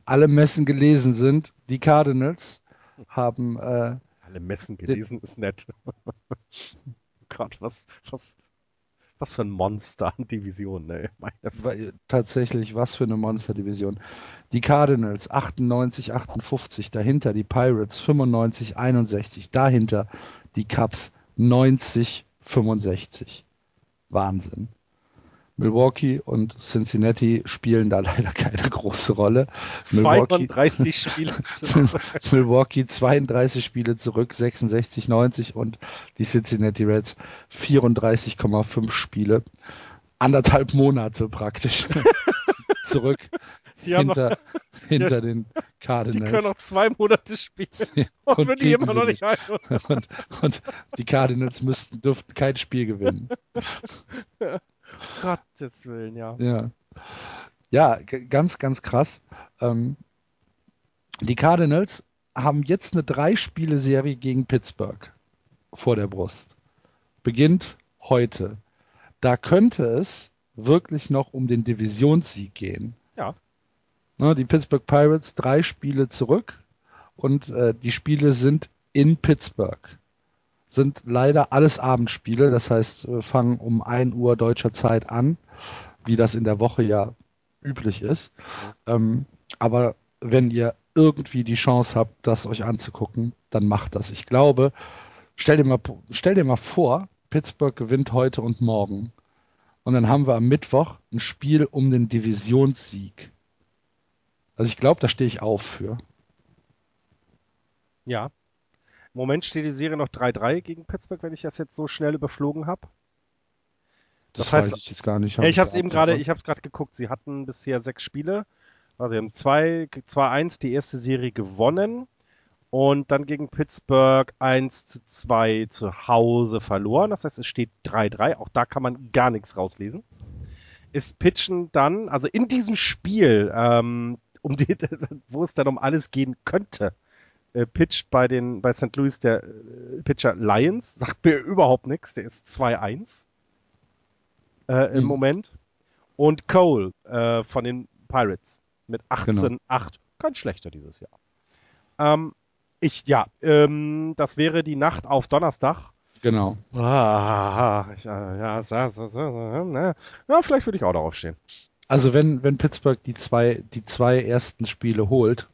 alle Messen gelesen sind. Die Cardinals haben äh, alle Messen gelesen ist nett. Gott, was, was, was für ein Monster an Division, ey. Meine Tatsächlich, was für eine Monster-Division. Die Cardinals 98, 58, dahinter die Pirates 95, 61, dahinter die Cubs 90, 65. Wahnsinn. Milwaukee und Cincinnati spielen da leider keine große Rolle. 32 Spiele zurück. Milwaukee 32 Spiele zurück, 66, 90 und die Cincinnati Reds 34,5 Spiele. Anderthalb Monate praktisch zurück hinter, noch, hinter den Cardinals. Die können noch zwei Monate spielen und, und die immer noch nicht ein. Und, und die Cardinals müssten, dürften kein Spiel gewinnen. Gottes Willen, ja. Ja, ja ganz, ganz krass. Ähm, die Cardinals haben jetzt eine Drei-Spiele-Serie gegen Pittsburgh vor der Brust. Beginnt heute. Da könnte es wirklich noch um den Divisionssieg gehen. Ja. Ne, die Pittsburgh Pirates drei Spiele zurück und äh, die Spiele sind in Pittsburgh sind leider alles Abendspiele, das heißt, fangen um 1 Uhr deutscher Zeit an, wie das in der Woche ja üblich ist. Ähm, aber wenn ihr irgendwie die Chance habt, das euch anzugucken, dann macht das. Ich glaube, stell dir mal, stell dir mal vor, Pittsburgh gewinnt heute und morgen. Und dann haben wir am Mittwoch ein Spiel um den Divisionssieg. Also ich glaube, da stehe ich auf für. Ja, Moment steht die Serie noch 3-3 gegen Pittsburgh, wenn ich das jetzt so schnell überflogen habe. Das, das heißt, weiß ich jetzt gar nicht. Hab ich habe es eben gerade, ich habe es gerade geguckt. Sie hatten bisher sechs Spiele. Also sie haben 2-1 die erste Serie gewonnen und dann gegen Pittsburgh 1 zu 2 zu Hause verloren. Das heißt, es steht 3-3. Auch da kann man gar nichts rauslesen. Ist Pitchen dann, also in diesem Spiel, ähm, um die, wo es dann um alles gehen könnte, äh, pitcht bei den bei St. Louis der äh, Pitcher Lions, sagt mir überhaupt nichts, der ist 2-1 äh, im mhm. Moment. Und Cole äh, von den Pirates mit 18-8, genau. kein schlechter dieses Jahr. Ähm, ich, ja, ähm, das wäre die Nacht auf Donnerstag. Genau. Ah, ich, ja, so, so, so, ne? ja, vielleicht würde ich auch darauf stehen. Also wenn, wenn Pittsburgh die zwei, die zwei ersten Spiele holt,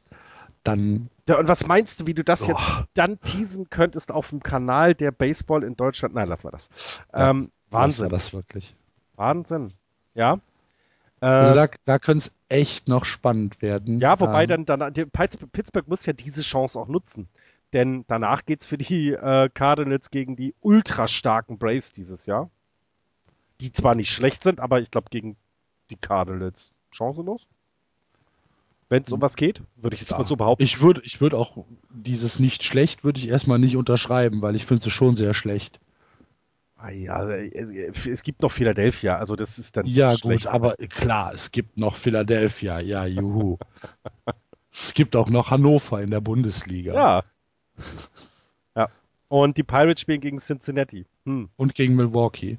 dann. Ja, und was meinst du, wie du das oh. jetzt dann teasen könntest auf dem Kanal der Baseball in Deutschland? Nein, lass mal das. Ja, ähm, Wahnsinn. das wirklich. Wahnsinn. Ja. Also da, da könnte es echt noch spannend werden. Ja, wobei ähm, dann, dann Pittsburgh muss ja diese Chance auch nutzen. Denn danach geht es für die äh, Cardinals gegen die ultra starken Braves dieses Jahr. Die zwar nicht schlecht sind, aber ich glaube gegen die Cardinals chancenlos wenn es um was geht, würde ich jetzt ja. mal so behaupten. Ich würde ich würd auch dieses nicht schlecht, würde ich erstmal nicht unterschreiben, weil ich finde es schon sehr schlecht. Ah ja, äh, es gibt noch Philadelphia, also das ist dann Ja schlecht. gut, aber klar, es gibt noch Philadelphia, ja, juhu. es gibt auch noch Hannover in der Bundesliga. Ja. Ja. Und die Pirates spielen gegen Cincinnati. Hm. Und gegen Milwaukee.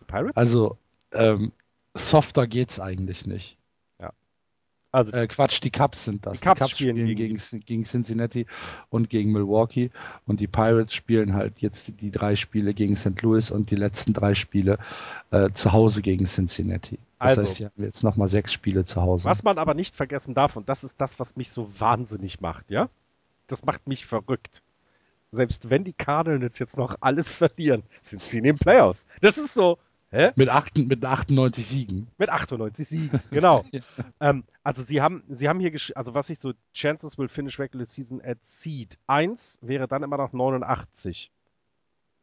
Die Pirates? Also, ähm, softer geht's eigentlich nicht. Also äh, Quatsch, die Cubs sind das. Die Cubs, die Cubs spielen, spielen gegen, gegen, gegen, Cincinnati und gegen Milwaukee und die Pirates spielen halt jetzt die, die drei Spiele gegen St. Louis und die letzten drei Spiele äh, zu Hause gegen Cincinnati. Das also, heißt, sie haben jetzt nochmal sechs Spiele zu Hause. Was man aber nicht vergessen darf, und das ist das, was mich so wahnsinnig macht, ja? Das macht mich verrückt. Selbst wenn die Cardinals jetzt noch alles verlieren, sind sie in den Playoffs. Das ist so, Hä? Mit, acht, mit 98 Siegen. Mit 98 Siegen, genau. ja. ähm, also sie haben, sie haben hier, also was ich so, Chances will finish regular season at seed 1 wäre dann immer noch 89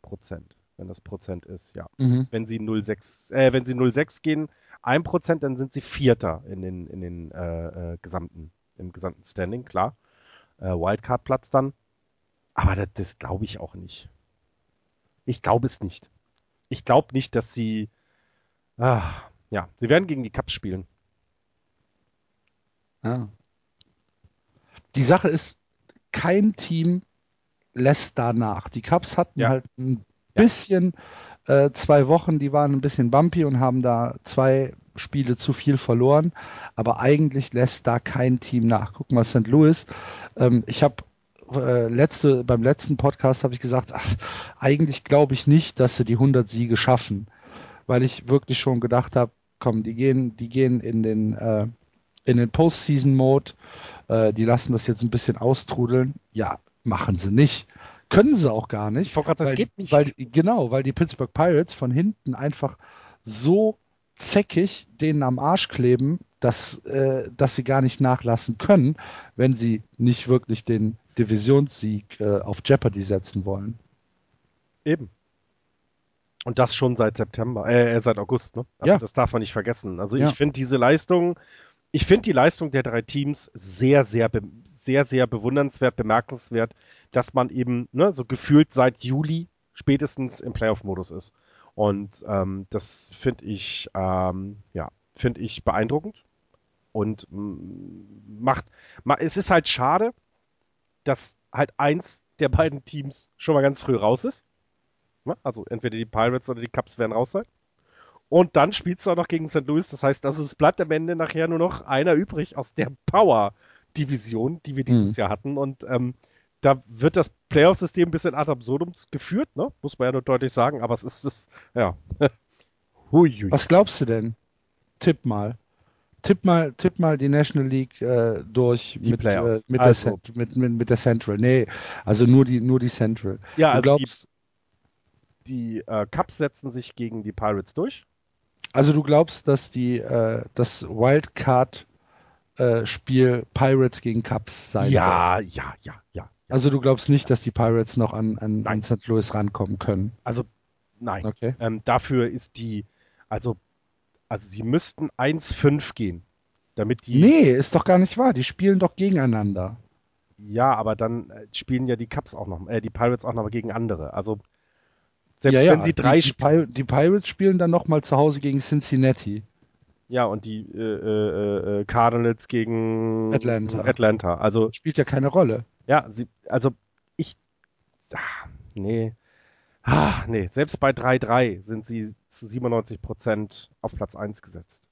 Prozent, wenn das Prozent ist, ja. Mhm. Wenn sie 0,6, äh, wenn sie 0,6 gehen, 1 Prozent, dann sind sie Vierter in den, in den äh, äh, gesamten, im gesamten Standing, klar. Äh, Wildcard-Platz dann. Aber das, das glaube ich auch nicht. Ich glaube es nicht. Ich glaube nicht, dass sie. Ah, ja, sie werden gegen die Cups spielen. Ja. Die Sache ist, kein Team lässt danach. Die Cubs hatten Ja. halt ein bisschen äh, zwei Wochen, die waren ein bisschen bumpy und haben da zwei Spiele zu viel verloren. Aber eigentlich lässt da kein Team nach. Guck mal, St. Louis. Ähm, ich habe äh, letzte, beim letzten Podcast habe ich gesagt, ach, eigentlich glaube ich nicht, dass sie die 100 Siege schaffen, weil ich wirklich schon gedacht habe, komm, die gehen, die gehen in den äh, in den Postseason-Mode. Äh, die lassen das jetzt ein bisschen austrudeln. Ja, machen sie nicht. Können sie auch gar nicht. Gerade sagen, weil, das geht nicht. Weil, genau, weil die Pittsburgh Pirates von hinten einfach so zäckig denen am Arsch kleben, dass, äh, dass sie gar nicht nachlassen können, wenn sie nicht wirklich den Divisionssieg äh, auf Jeopardy setzen wollen. Eben. Und das schon seit September, äh, seit August, ne? Also Ja. das darf man nicht vergessen. Also Ja. ich finde diese Leistung, ich finde die Leistung der drei Teams sehr, sehr, sehr, sehr bewundernswert, bemerkenswert, dass man eben ne, so gefühlt seit Juli spätestens im Playoff-Modus ist. Und ähm, das finde ich, ähm, ja, finde ich beeindruckend und mm, macht, ma, es ist halt schade, dass halt eins der beiden Teams schon mal ganz früh raus ist. Ne? Also entweder die Pirates oder die Cubs werden raus sein. Und dann spielst du auch noch gegen St. Louis. Das heißt, also es bleibt am Ende nachher nur noch einer übrig aus der Power-Division, die wir dieses Mhm. Jahr hatten. Und ähm, da wird das Playoff-System ein bisschen ad absurdum geführt, ne? muss man ja nur deutlich sagen. Aber es ist das, ja. Huiui. Was glaubst du denn? Tipp mal. Tipp mal, tipp mal die National League äh, durch Die mit, äh, mit, Also. der mit, mit, mit der Central. Nee, also nur die, nur die Central. Ja, du also die, glaubst, die äh, Cubs setzen sich gegen die Pirates durch. also du glaubst, dass die äh, das Wildcard äh, Spiel Pirates gegen Cubs sein wird? Ja, ja, ja, ja. Also du glaubst nicht, dass die Pirates noch an, an, an St. Louis rankommen können? Also, nein. Okay. Ähm, dafür ist die, also, also sie müssten 1-5 gehen, damit die. Nee, ist doch gar nicht wahr. Die spielen doch gegeneinander. Ja, aber dann äh, spielen ja die Cubs auch noch, äh, die Pirates auch noch mal gegen andere. Also selbst ja, ja, wenn sie drei die, die, spielen. Pir die Pirates spielen dann nochmal zu Hause gegen Cincinnati. Ja, und die äh, äh, äh, Cardinals gegen Atlanta. Atlanta. Also Spielt ja keine Rolle. ja, sie, also ich, ah, nee, ah, nee, selbst bei 3-3 sind sie zu 97 Prozent auf Platz 1 gesetzt.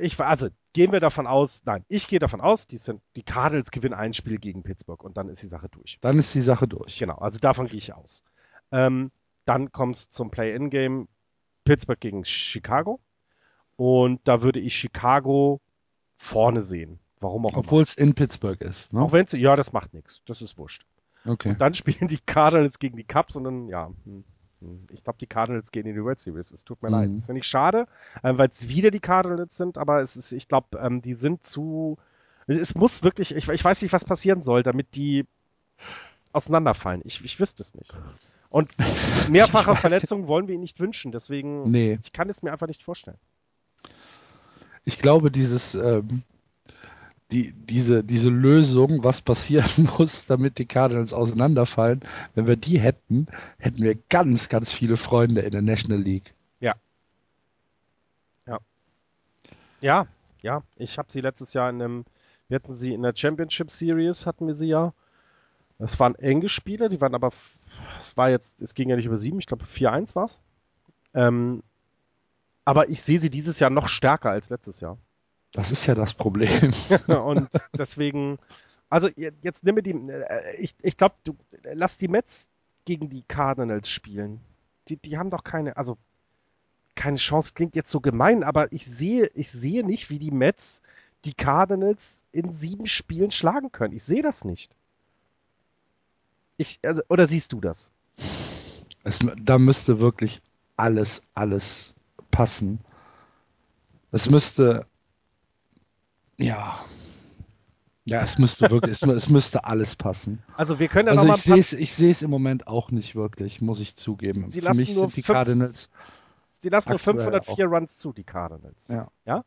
Ich, also gehen wir davon aus, nein, ich gehe davon aus, die, sind, die Cardinals gewinnen ein Spiel gegen Pittsburgh und dann ist die Sache durch. Dann ist die Sache durch. Genau, also davon gehe ich aus. Ähm, dann kommt es zum Play-In-Game Pittsburgh gegen Chicago. Und da würde ich Chicago vorne sehen. Warum auch immer. Obwohl es in Pittsburgh ist. Ne? Auch wenn es, ja, das macht nichts. Das ist wurscht. Okay. Dann spielen die Cardinals gegen die Cubs und dann, ja, hm, ich glaube, die Cardinals gehen in die World Series. Es tut mir Mhm. leid. Das finde ich schade, äh, weil es wieder die Cardinals sind, aber es ist, ich glaube, ähm, die sind zu. Es muss wirklich, ich, ich weiß nicht, was passieren soll, damit die auseinanderfallen. Ich, ich wüsste es nicht. Und mehrfache Verletzungen wollen wir ihnen nicht wünschen, deswegen, Nee, ich kann es mir einfach nicht vorstellen. ich glaube, dieses, ähm, die, diese, diese Lösung, was passieren muss, damit die Cardinals auseinanderfallen, wenn wir die hätten, hätten wir ganz, ganz viele Freunde in der National League. Ja, ja, ich habe sie letztes Jahr in einem, wir hatten sie in der Championship Series, hatten wir sie ja. Das waren enge Spiele, die waren aber, es war jetzt, es ging ja nicht über sieben, ich glaube 4-1 war es. Ähm, aber ich sehe sie dieses Jahr noch stärker als letztes Jahr. Das ist ja das Problem. Und deswegen, also je- jetzt nimm mir die, äh, ich, ich glaube, du lass die Mets gegen die Cardinals spielen. Die, die haben doch keine, also keine Chance, klingt jetzt so gemein, aber ich sehe, ich sehe nicht, wie die Mets die Cardinals in sieben Spielen schlagen können. Ich sehe das nicht. Ich, also, oder siehst du das? Es, da müsste wirklich alles, alles passen. Es müsste, ja, ja, es müsste wirklich, es, es müsste alles passen. Also wir können ja Also noch ich sehe es, ich sehe es im Moment auch nicht wirklich, muss ich zugeben. Sie- sie Für lassen mich nur sind die fünf- Cardinals, die lassen nur aktuell 504 Runs zu, die Cardinals. Ja. Ja?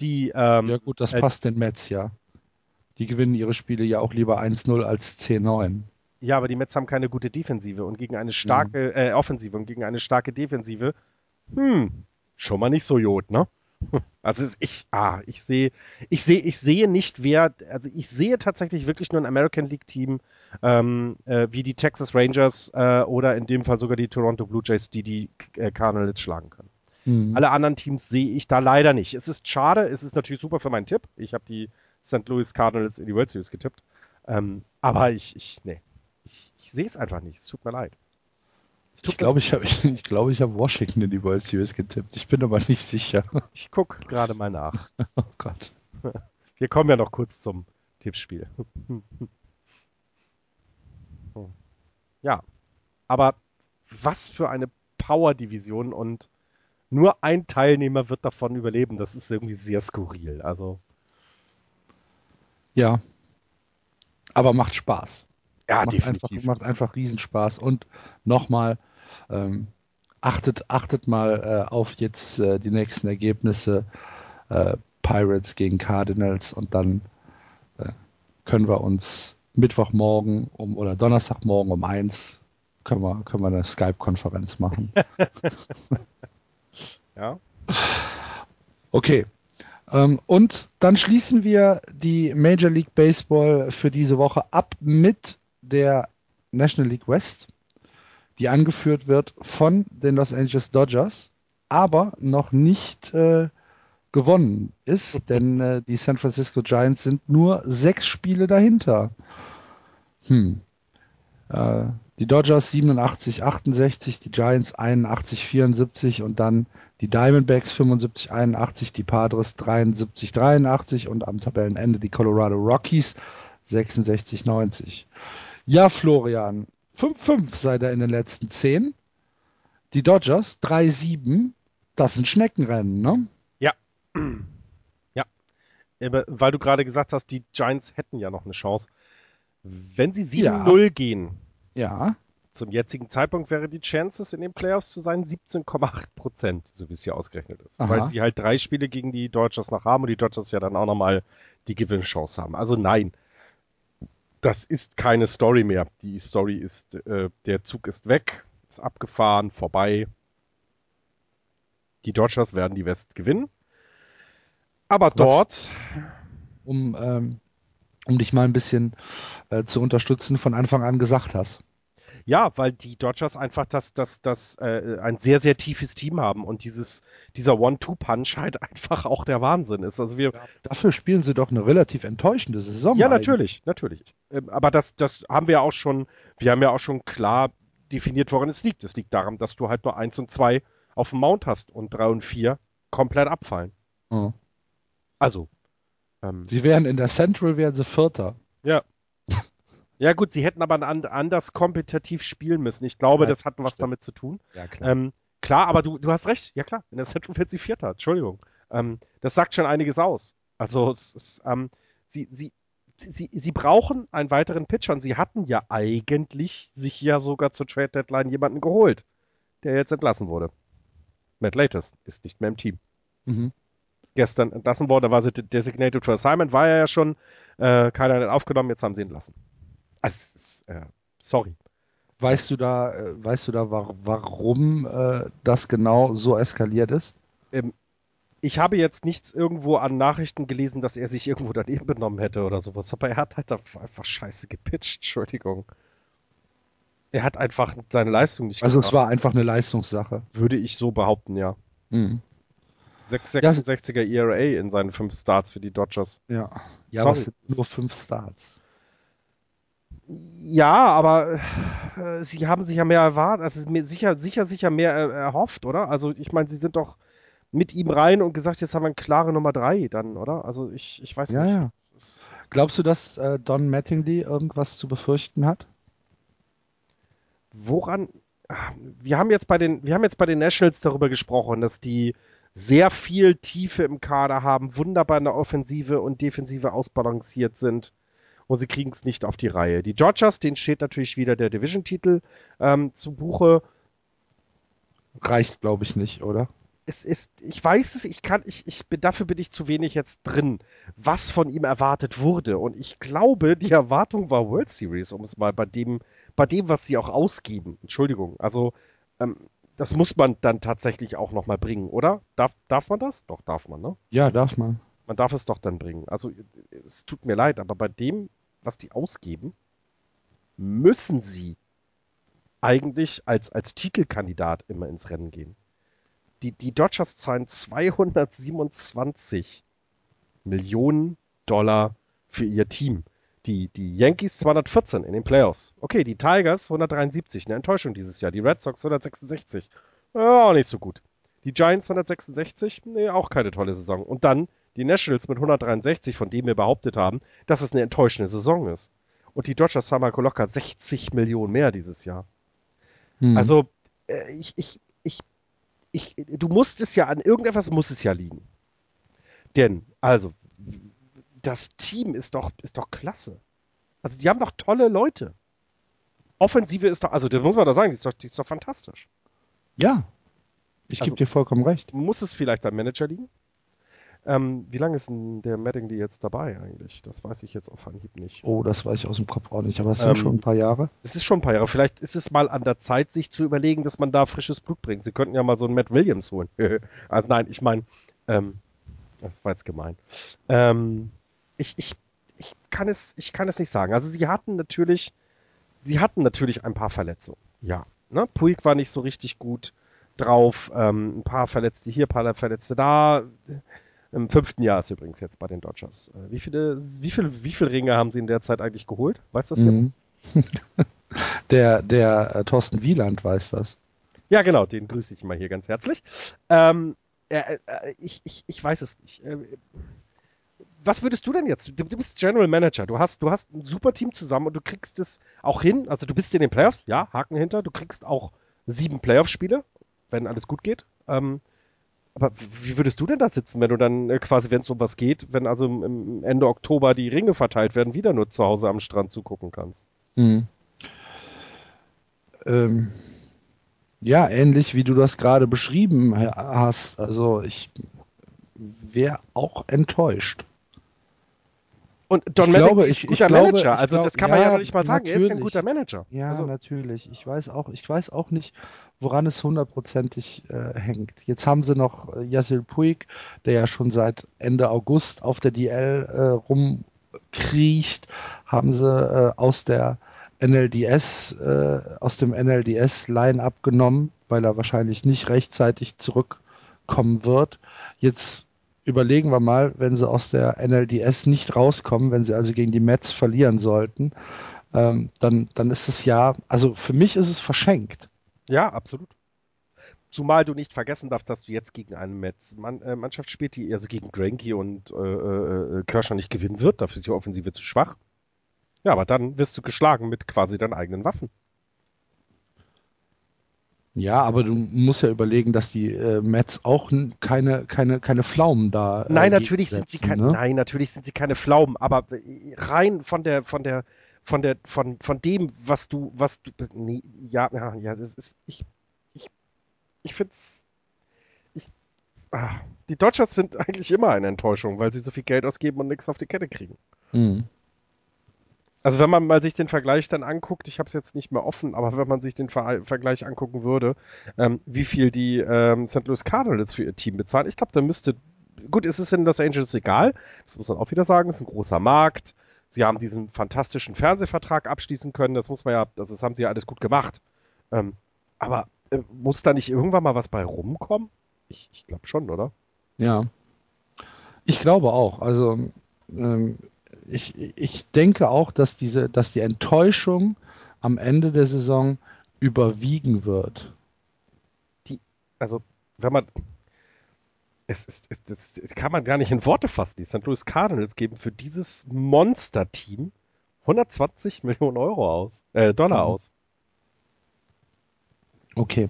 Die, ähm, ja gut, das äh, passt den Mets ja. Die Die gewinnen ihre Spiele ja auch lieber 1-0 als 10-9. Ja, aber die Mets haben keine gute Defensive und gegen eine starke mhm. äh, Offensive und gegen eine starke Defensive, hm, schon mal nicht so Jod, ne? Also ich, ah, ich sehe, ich sehe, ich sehe nicht, wer, also ich sehe tatsächlich wirklich nur ein American League Team ähm, äh, wie die Texas Rangers äh, oder in dem Fall sogar die Toronto Blue Jays, die die äh, Cardinals schlagen können. Mhm. Alle anderen Teams sehe ich da leider nicht. Es ist schade, es ist natürlich super für meinen Tipp. Ich habe die St. Louis Cardinals in die World Series getippt, ähm, aber ich, ich, nee, ich, ich sehe es einfach nicht. Es tut mir leid. Ich glaube, ich habe ich, glaub, ich hab Washington in die World Series getippt. Ich bin aber nicht sicher. Ich gucke gerade mal nach. Oh Gott. Wir kommen ja noch kurz zum Tippspiel. Ja, aber was für eine Power-Division und nur ein Teilnehmer wird davon überleben. Das ist irgendwie sehr skurril. Also. Ja. Aber macht Spaß. Ja, macht definitiv. Einfach, macht einfach Riesenspaß. Und nochmal, ähm, achtet, achtet mal äh, auf jetzt äh, die nächsten Ergebnisse. Äh, Pirates gegen Cardinals und dann äh, können wir uns Mittwochmorgen um oder Donnerstagmorgen um eins können wir, können wir eine Skype-Konferenz machen. ja. Okay. Ähm, und dann schließen wir die Major League Baseball für diese Woche ab mit der National League West, die angeführt wird von den Los Angeles Dodgers, aber noch nicht äh, gewonnen ist, denn äh, die San Francisco Giants sind nur sechs Spiele dahinter. Hm. Äh, die Dodgers 87, 68, die Giants 81, 74 und dann die Diamondbacks 75, 81, die Padres 73, 83 und am Tabellenende die Colorado Rockies 66, 90. Ja, Florian, 5-5 seid er in den letzten 10. Die Dodgers 3-7. Das sind Schneckenrennen, ne? Ja. Ja. Weil du gerade gesagt hast, die Giants hätten ja noch eine Chance. Wenn sie 7-0 ja. gehen. Ja. Zum jetzigen Zeitpunkt wäre die Chances in den Playoffs zu sein 17,8 Prozent, so wie es hier ausgerechnet ist. Aha. Weil sie halt drei Spiele gegen die Dodgers noch haben und die Dodgers ja dann auch nochmal die Gewinnchance haben. Also nein, das ist keine Story mehr. Die Story ist, äh, der Zug ist weg, ist abgefahren, vorbei. Die Dodgers werden die West gewinnen. Aber dort. um, ähm, um dich mal ein bisschen äh, zu unterstützen, von Anfang an gesagt hast. Ja, weil die Dodgers einfach das, das, das, äh, ein sehr, sehr tiefes Team haben und dieses, dieser One-Two-Punch halt einfach auch der Wahnsinn ist. Also wir. Ja, dafür spielen sie doch eine relativ enttäuschende Saison. Ja, natürlich, natürlich. Ähm, aber das, das haben wir auch schon, wir haben ja auch schon klar definiert, woran es liegt. Es liegt daran, dass du halt nur eins und zwei auf dem Mount hast und drei und vier komplett abfallen. Mhm. Also. Ähm, sie wären in der Central, wären sie Vierter. Ja. Ja, gut, sie hätten aber an, anders kompetitiv spielen müssen. Ich glaube, ja, das hat was stimmt. damit zu tun. Ja, klar. Ähm, klar, aber du, du hast recht. Ja, klar. In der Central wird sie Vierter. Entschuldigung. Ähm, das sagt schon einiges aus. Also, es ist, ähm, sie, sie, sie, sie brauchen einen weiteren Pitcher und sie hatten ja eigentlich sich ja sogar zur Trade Deadline jemanden geholt, der jetzt entlassen wurde. Matt Latest ist nicht mehr im Team. Mhm. Gestern entlassen worden, da war sie designated for assignment, war er ja schon, äh, keiner hat aufgenommen, jetzt haben sie ihn entlassen. Also, ist, äh, sorry. Weißt du da, äh, weißt du da, warum äh, das genau so eskaliert ist? Ähm, ich habe jetzt nichts irgendwo an Nachrichten gelesen, dass er sich irgendwo daneben benommen hätte oder sowas, aber er hat halt einfach scheiße gepitcht, Entschuldigung. Er hat einfach seine Leistung nicht Also gemacht. es war einfach eine Leistungssache. Würde ich so behaupten, ja. Mhm. 666er ERA in seinen fünf Starts für die Dodgers. Ja, ja Sorry. nur fünf Starts. Ja, aber äh, sie haben sich ja mehr erwartet, also sicher, sicher, sicher mehr äh, erhofft, oder? Also ich meine, sie sind doch mit ihm rein und gesagt, jetzt haben wir eine klare Nummer drei dann, oder? Also ich, ich weiß ja, nicht. Ja. Glaubst du, dass äh, Don Mattingly irgendwas zu befürchten hat? Woran? Wir haben jetzt bei den, wir haben jetzt bei den Nationals darüber gesprochen, dass die sehr viel Tiefe im Kader haben, wunderbar in der Offensive und Defensive ausbalanciert sind und sie kriegen es nicht auf die Reihe. Die Dodgers, denen steht natürlich wieder der Division-Titel ähm, zu Buche. Reicht, glaube ich, nicht, oder? es ist, ich weiß es, ich kann, ich, ich bin, dafür bin ich zu wenig jetzt drin, was von ihm erwartet wurde. Und ich glaube, die Erwartung war World Series, um es mal bei dem, bei dem, was sie auch ausgeben. Entschuldigung. Also, ähm, das muss man dann tatsächlich auch nochmal bringen, oder? Darf, darf man das? Doch, darf man, ne? Ja, darf man. Man darf es doch dann bringen. Also, es tut mir leid, aber bei dem, was die ausgeben, müssen sie eigentlich als, als Titelkandidat immer ins Rennen gehen. Die, die Dodgers zahlen 227 Millionen Dollar für ihr Team. Die, die Yankees 214 in den Playoffs. Okay, die Tigers 173, eine Enttäuschung dieses Jahr. Die Red Sox 166, ja, auch nicht so gut. Die Giants 166, nee, auch keine tolle Saison. Und dann die Nationals mit 163, von denen wir behauptet haben, dass es eine enttäuschende Saison ist. Und die Dodgers haben mal locker 60 Millionen mehr dieses Jahr. Hm. Also, äh, ich, ich, ich, ich, du musst es ja an irgendetwas muss es ja liegen. Denn, also, das Team ist doch, ist doch klasse. Also, die haben doch tolle Leute. Offensive ist doch, also, das muss man doch sagen, die ist doch, die ist doch fantastisch. Ja, ich gebe also, dir vollkommen recht. Muss es vielleicht am Manager liegen? Ähm, wie lange ist denn der Mattingly jetzt dabei eigentlich? Das weiß ich jetzt auf Anhieb nicht. Oh, das weiß ich aus dem Kopf auch nicht, aber es sind ähm, schon ein paar Jahre. Es ist schon ein paar Jahre. Vielleicht ist es mal an der Zeit, sich zu überlegen, dass man da frisches Blut bringt. Sie könnten ja mal so einen Matt Williams holen. also nein, ich meine, ähm, das war jetzt gemein. Ähm, ich, ich, ich, kann es, ich kann es nicht sagen. Also sie hatten natürlich, sie hatten natürlich ein paar Verletzungen. Ja. Ne? Puig war nicht so richtig gut drauf. Ähm, ein paar Verletzte hier, ein paar Verletzte da. Im fünften Jahr ist übrigens jetzt bei den Dodgers. Äh, wie viele, wie viele, wie viele Ringe haben sie in der Zeit eigentlich geholt? Weißt du das mhm. der der äh, Thorsten Wieland weiß das. Ja, genau, den grüße ich mal hier ganz herzlich. Ähm, äh, äh, ich, ich, ich weiß es nicht. Äh, was würdest du denn jetzt? Du, du, bist General Manager, du hast, du hast ein super Team zusammen und du kriegst es auch hin. Also du bist in den Playoffs, ja, Haken hinter. Du kriegst auch sieben Playoff-Spiele, wenn alles gut geht. Ähm, aber wie würdest du denn da sitzen, wenn du dann äh, quasi, wenn es um was geht, wenn also im Ende Oktober die Ringe verteilt werden, wieder nur zu Hause am Strand zugucken kannst? Mhm. Ähm, ja, ähnlich wie du das gerade beschrieben hast. Also ich wäre auch enttäuscht. Und Don ich glaube, ist ein guter ich Manager. Glaube, also das kann man ja, ja noch nicht mal sagen. Er ist ein guter Manager. Ja, also. natürlich. Ich weiß auch, ich weiß auch nicht, woran es hundertprozentig äh, hängt. Jetzt haben sie noch äh, Yasil Puig, der ja schon seit Ende August auf der DL äh, rumkriecht, haben sie äh, aus der NLDS, äh, aus dem NLDS-Line abgenommen, weil er wahrscheinlich nicht rechtzeitig zurückkommen wird. Jetzt überlegen wir mal, wenn sie aus der NLDS nicht rauskommen, wenn sie also gegen die Mets verlieren sollten, ähm, dann, dann ist es ja, also für mich ist es verschenkt. Ja, absolut. Zumal du nicht vergessen darfst, dass du jetzt gegen eine Mets -Mann, äh, Mannschaft spielt, die also gegen Granky und äh, äh, äh, Kershaw nicht gewinnen wird. Dafür ist die Offensive zu schwach. Ja, aber dann wirst du geschlagen mit quasi deinen eigenen Waffen. Ja, aber du musst ja überlegen, dass die äh, Mets auch keine, keine, keine Pflaumen da. Äh, nein, natürlich sind sie keine, ne? nein, natürlich sind sie keine Pflaumen, aber äh, rein von der, von der, von der, von, von dem, was du, was du, nee, ja, ja, ja, das ist, ich, ich, ich find's, ich, ah, die Dodgers sind eigentlich immer eine Enttäuschung, weil sie so viel Geld ausgeben und nichts auf die Kette kriegen. Mhm. Also wenn man mal sich den Vergleich dann anguckt, ich habe es jetzt nicht mehr offen, aber wenn man sich den Ver Vergleich angucken würde, ähm, wie viel die ähm, St. Louis Cardinals für ihr Team bezahlen, ich glaube, da müsste, gut, ist es in Los Angeles egal, das muss man auch wieder sagen, ist ein großer Markt, sie haben diesen fantastischen Fernsehvertrag abschließen können, das muss man ja, also das haben sie ja alles gut gemacht. Ähm, aber äh, muss da nicht irgendwann mal was bei rumkommen? Ich, ich glaube schon, oder? Ja. Ich glaube auch. Also ähm, ich, ich denke auch, dass diese, dass die Enttäuschung am Ende der Saison überwiegen wird. Die, also, wenn man, es ist, es, das kann man gar nicht in Worte fassen. Die St. Louis Cardinals geben für dieses Monster-Team 120 Millionen Euro aus, äh, Dollar mhm. aus. Okay.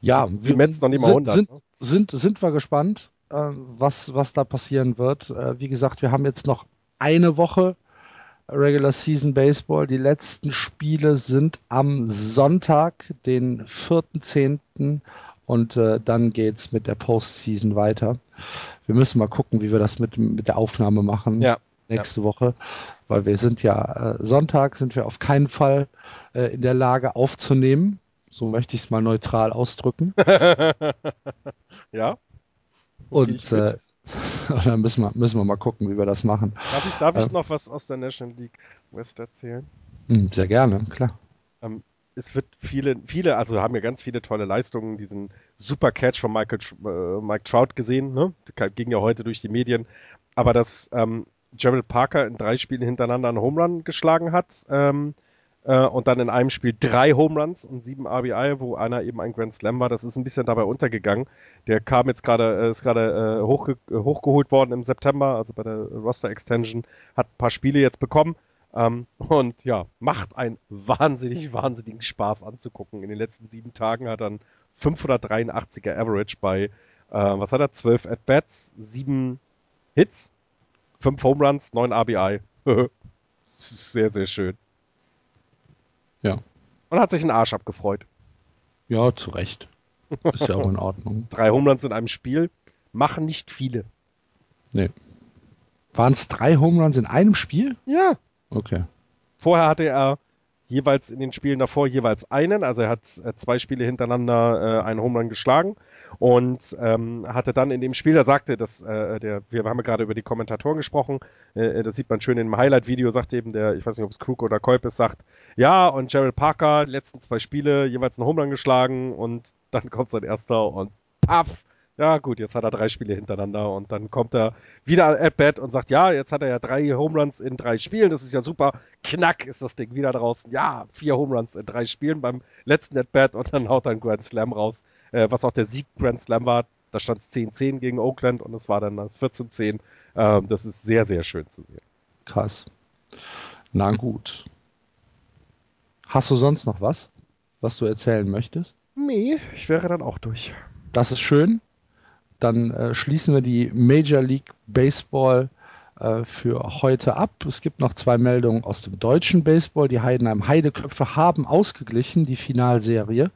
Ja, wir Mets noch nicht mal 100. Sind, ne? sind, sind wir gespannt, äh, was, was da passieren wird. Äh, wie gesagt, wir haben jetzt noch eine Woche Regular Season Baseball. Die letzten Spiele sind am Sonntag, den 4.10. und äh, dann geht's mit der Postseason weiter. Wir müssen mal gucken, wie wir das mit, mit der Aufnahme machen Ja. nächste Woche, weil wir sind ja äh, Sonntag sind wir auf keinen Fall äh, in der Lage aufzunehmen. So möchte ich es mal neutral ausdrücken. Ja. Und, äh, und dann müssen wir, müssen wir mal gucken, wie wir das machen. Darf ich, darf ich Ähm. noch was aus der National League West erzählen? Hm, sehr gerne, klar. es wird viele, viele, also haben ja ganz viele tolle Leistungen, diesen super Catch von Michael, äh, Mike Trout gesehen, ne? Ging ja heute durch die Medien. Aber dass ähm, Gerald Parker in drei Spielen hintereinander einen Home Run geschlagen hat ähm, äh, und dann in einem Spiel drei Home Runs und sieben RBI, wo einer eben ein Grand Slam war, das ist ein bisschen dabei untergegangen. Der kam jetzt gerade, äh, ist gerade äh, hochge hochgeholt worden im September, also bei der Roster Extension, hat ein paar Spiele jetzt bekommen. Ähm, und ja, macht einen wahnsinnig, wahnsinnigen Spaß anzugucken. In den letzten sieben Tagen hat er einen 583er Average bei, äh, was hat er, 12 At-Bats, sieben Hits, fünf Home Runs, neun RBI. das ist sehr, sehr schön. Ja. Und hat sich einen Arsch abgefreut. Ja, zu Recht. Ist ja auch in Ordnung. Drei Home Runs in einem Spiel machen nicht viele. Waren es drei Home Runs in einem Spiel? Ja. Okay. Vorher hatte er jeweils in den Spielen davor jeweils einen, also er hat äh, zwei Spiele hintereinander äh, einen Home Run geschlagen und ähm, hatte dann in dem Spiel, da sagte das, äh, der, wir haben ja gerade über die Kommentatoren gesprochen, äh, das sieht man schön im Highlight-Video, sagt eben der, ich weiß nicht, ob es Krug oder Kolb ist, sagt, ja, und Gerald Parker, letzten zwei Spiele jeweils einen Home Run geschlagen und dann kommt sein erster und paff, ja gut, jetzt hat er drei Spiele hintereinander und dann kommt er wieder at bat und sagt, ja, jetzt hat er ja drei Home Runs in drei Spielen, das ist ja super. Knack ist das Ding wieder draußen. Ja, vier Home Runs in drei Spielen beim letzten at bat und dann haut er einen Grand Slam raus, äh, was auch der Sieg Grand Slam war. Da stand es 10-10 gegen Oakland und es war dann das 14-10. Ähm, das ist sehr, sehr schön zu sehen. Krass. Na gut. Hast du sonst noch was, was du erzählen möchtest? Nee, ich wäre dann auch durch. Das ist schön. Dann äh, schließen wir die Major League Baseball äh, für heute ab. Es gibt noch zwei Meldungen aus dem deutschen Baseball. Die Heidenheim Heideköpfe haben ausgeglichen die Finalserie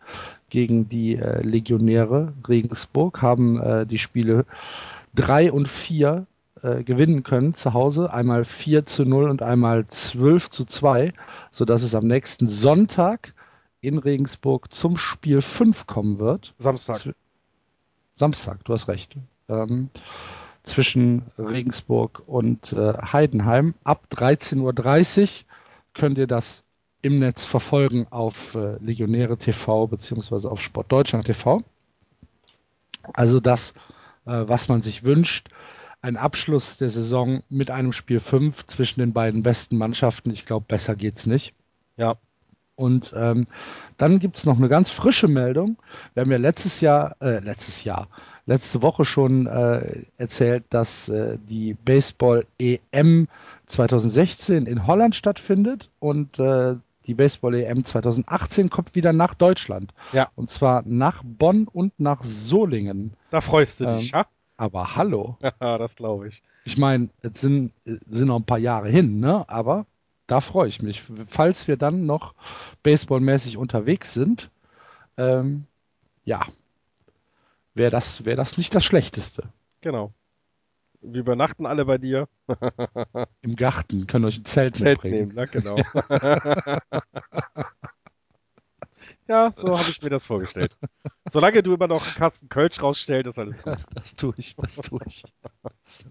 gegen die äh, Legionäre Regensburg, haben äh, die Spiele 3 und 4 äh, gewinnen können zu Hause. Einmal 4 zu 0 und einmal 12 zu 2, sodass es am nächsten Sonntag in Regensburg zum Spiel 5 kommen wird. Samstag. Samstag, du hast recht. Ähm, zwischen Regensburg und äh, Heidenheim. Ab 13.30 Uhr könnt ihr das im Netz verfolgen auf äh, Legionäre TV beziehungsweise auf Sportdeutschland TV. Also das, äh, was man sich wünscht. Ein Abschluss der Saison mit einem Spiel 5 zwischen den beiden besten Mannschaften. Ich glaube, besser geht's nicht. Ja. Und ähm, dann gibt's noch eine ganz frische Meldung. Wir haben ja letztes Jahr, äh, letztes Jahr, letzte Woche schon äh, erzählt, dass äh, die Baseball EM 2016 in Holland stattfindet und äh, die Baseball EM 2018 kommt wieder nach Deutschland. Ja. Und zwar nach Bonn und nach Solingen. Da freust du Ähm, dich, ja? Aber hallo. Ja, das glaube ich. Ich meine, es sind, es sind noch ein paar Jahre hin, ne? Aber da freue ich mich. Falls wir dann noch baseballmäßig unterwegs sind, ähm, ja, wäre das, wäre das nicht das Schlechteste. Genau. Wir übernachten alle bei dir. Im Garten können euch ein Zelt, Zelt mitbringen. nehmen, na genau. ja, so habe ich mir das vorgestellt. Solange du immer noch einen Kasten Kölsch rausstellst, ist alles gut. Das tue ich, das tue ich. Das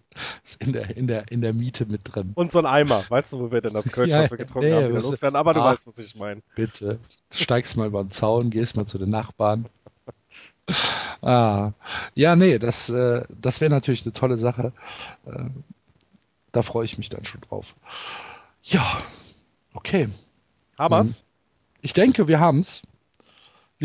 ist in der, in der, in der Miete mit drin. Und so ein Eimer. Weißt du, wo wir denn das Kölsch, Ja, was wir getrunken ja, haben, wieder loswerden? Aber du Ah. weißt, was ich meine. Bitte. Steigst mal über den Zaun, gehst mal zu den Nachbarn. Ah, ja, nee, das, äh, das wäre natürlich eine tolle Sache. Äh, da freue ich mich dann schon drauf. Ja, okay. Haber's? Ich denke, wir haben's.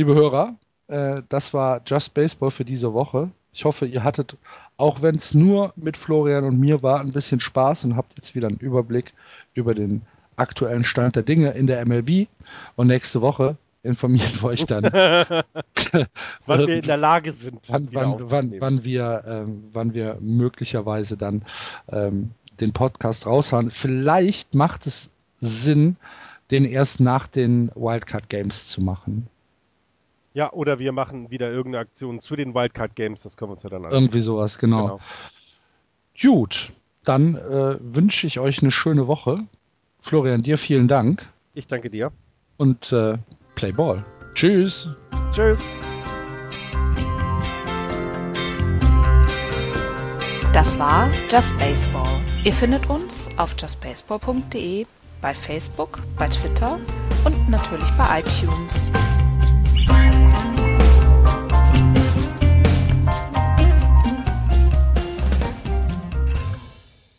Liebe Hörer, äh, das war Just Baseball für diese Woche. Ich hoffe, ihr hattet, auch wenn es nur mit Florian und mir war, ein bisschen Spaß und habt jetzt wieder einen Überblick über den aktuellen Stand der Dinge in der MLB. Und nächste Woche informieren wir euch dann, Wann wir in der Lage sind, wann, wann, wann, wann, wir, ähm, wann wir möglicherweise dann ähm, den Podcast raushauen. Vielleicht macht es Sinn, den erst nach den Wildcard Games zu machen. Ja, oder wir machen wieder irgendeine Aktion zu den Wildcard Games, das können wir uns ja dann anschauen. Irgendwie sowas, genau. genau. Gut, dann äh, wünsche ich euch eine schöne Woche. Florian, dir vielen Dank. Ich danke dir. Und äh, Play Ball. Tschüss. Tschüss. Das war Just Baseball. Ihr findet uns auf justbaseball.de, bei Facebook, bei Twitter und natürlich bei iTunes.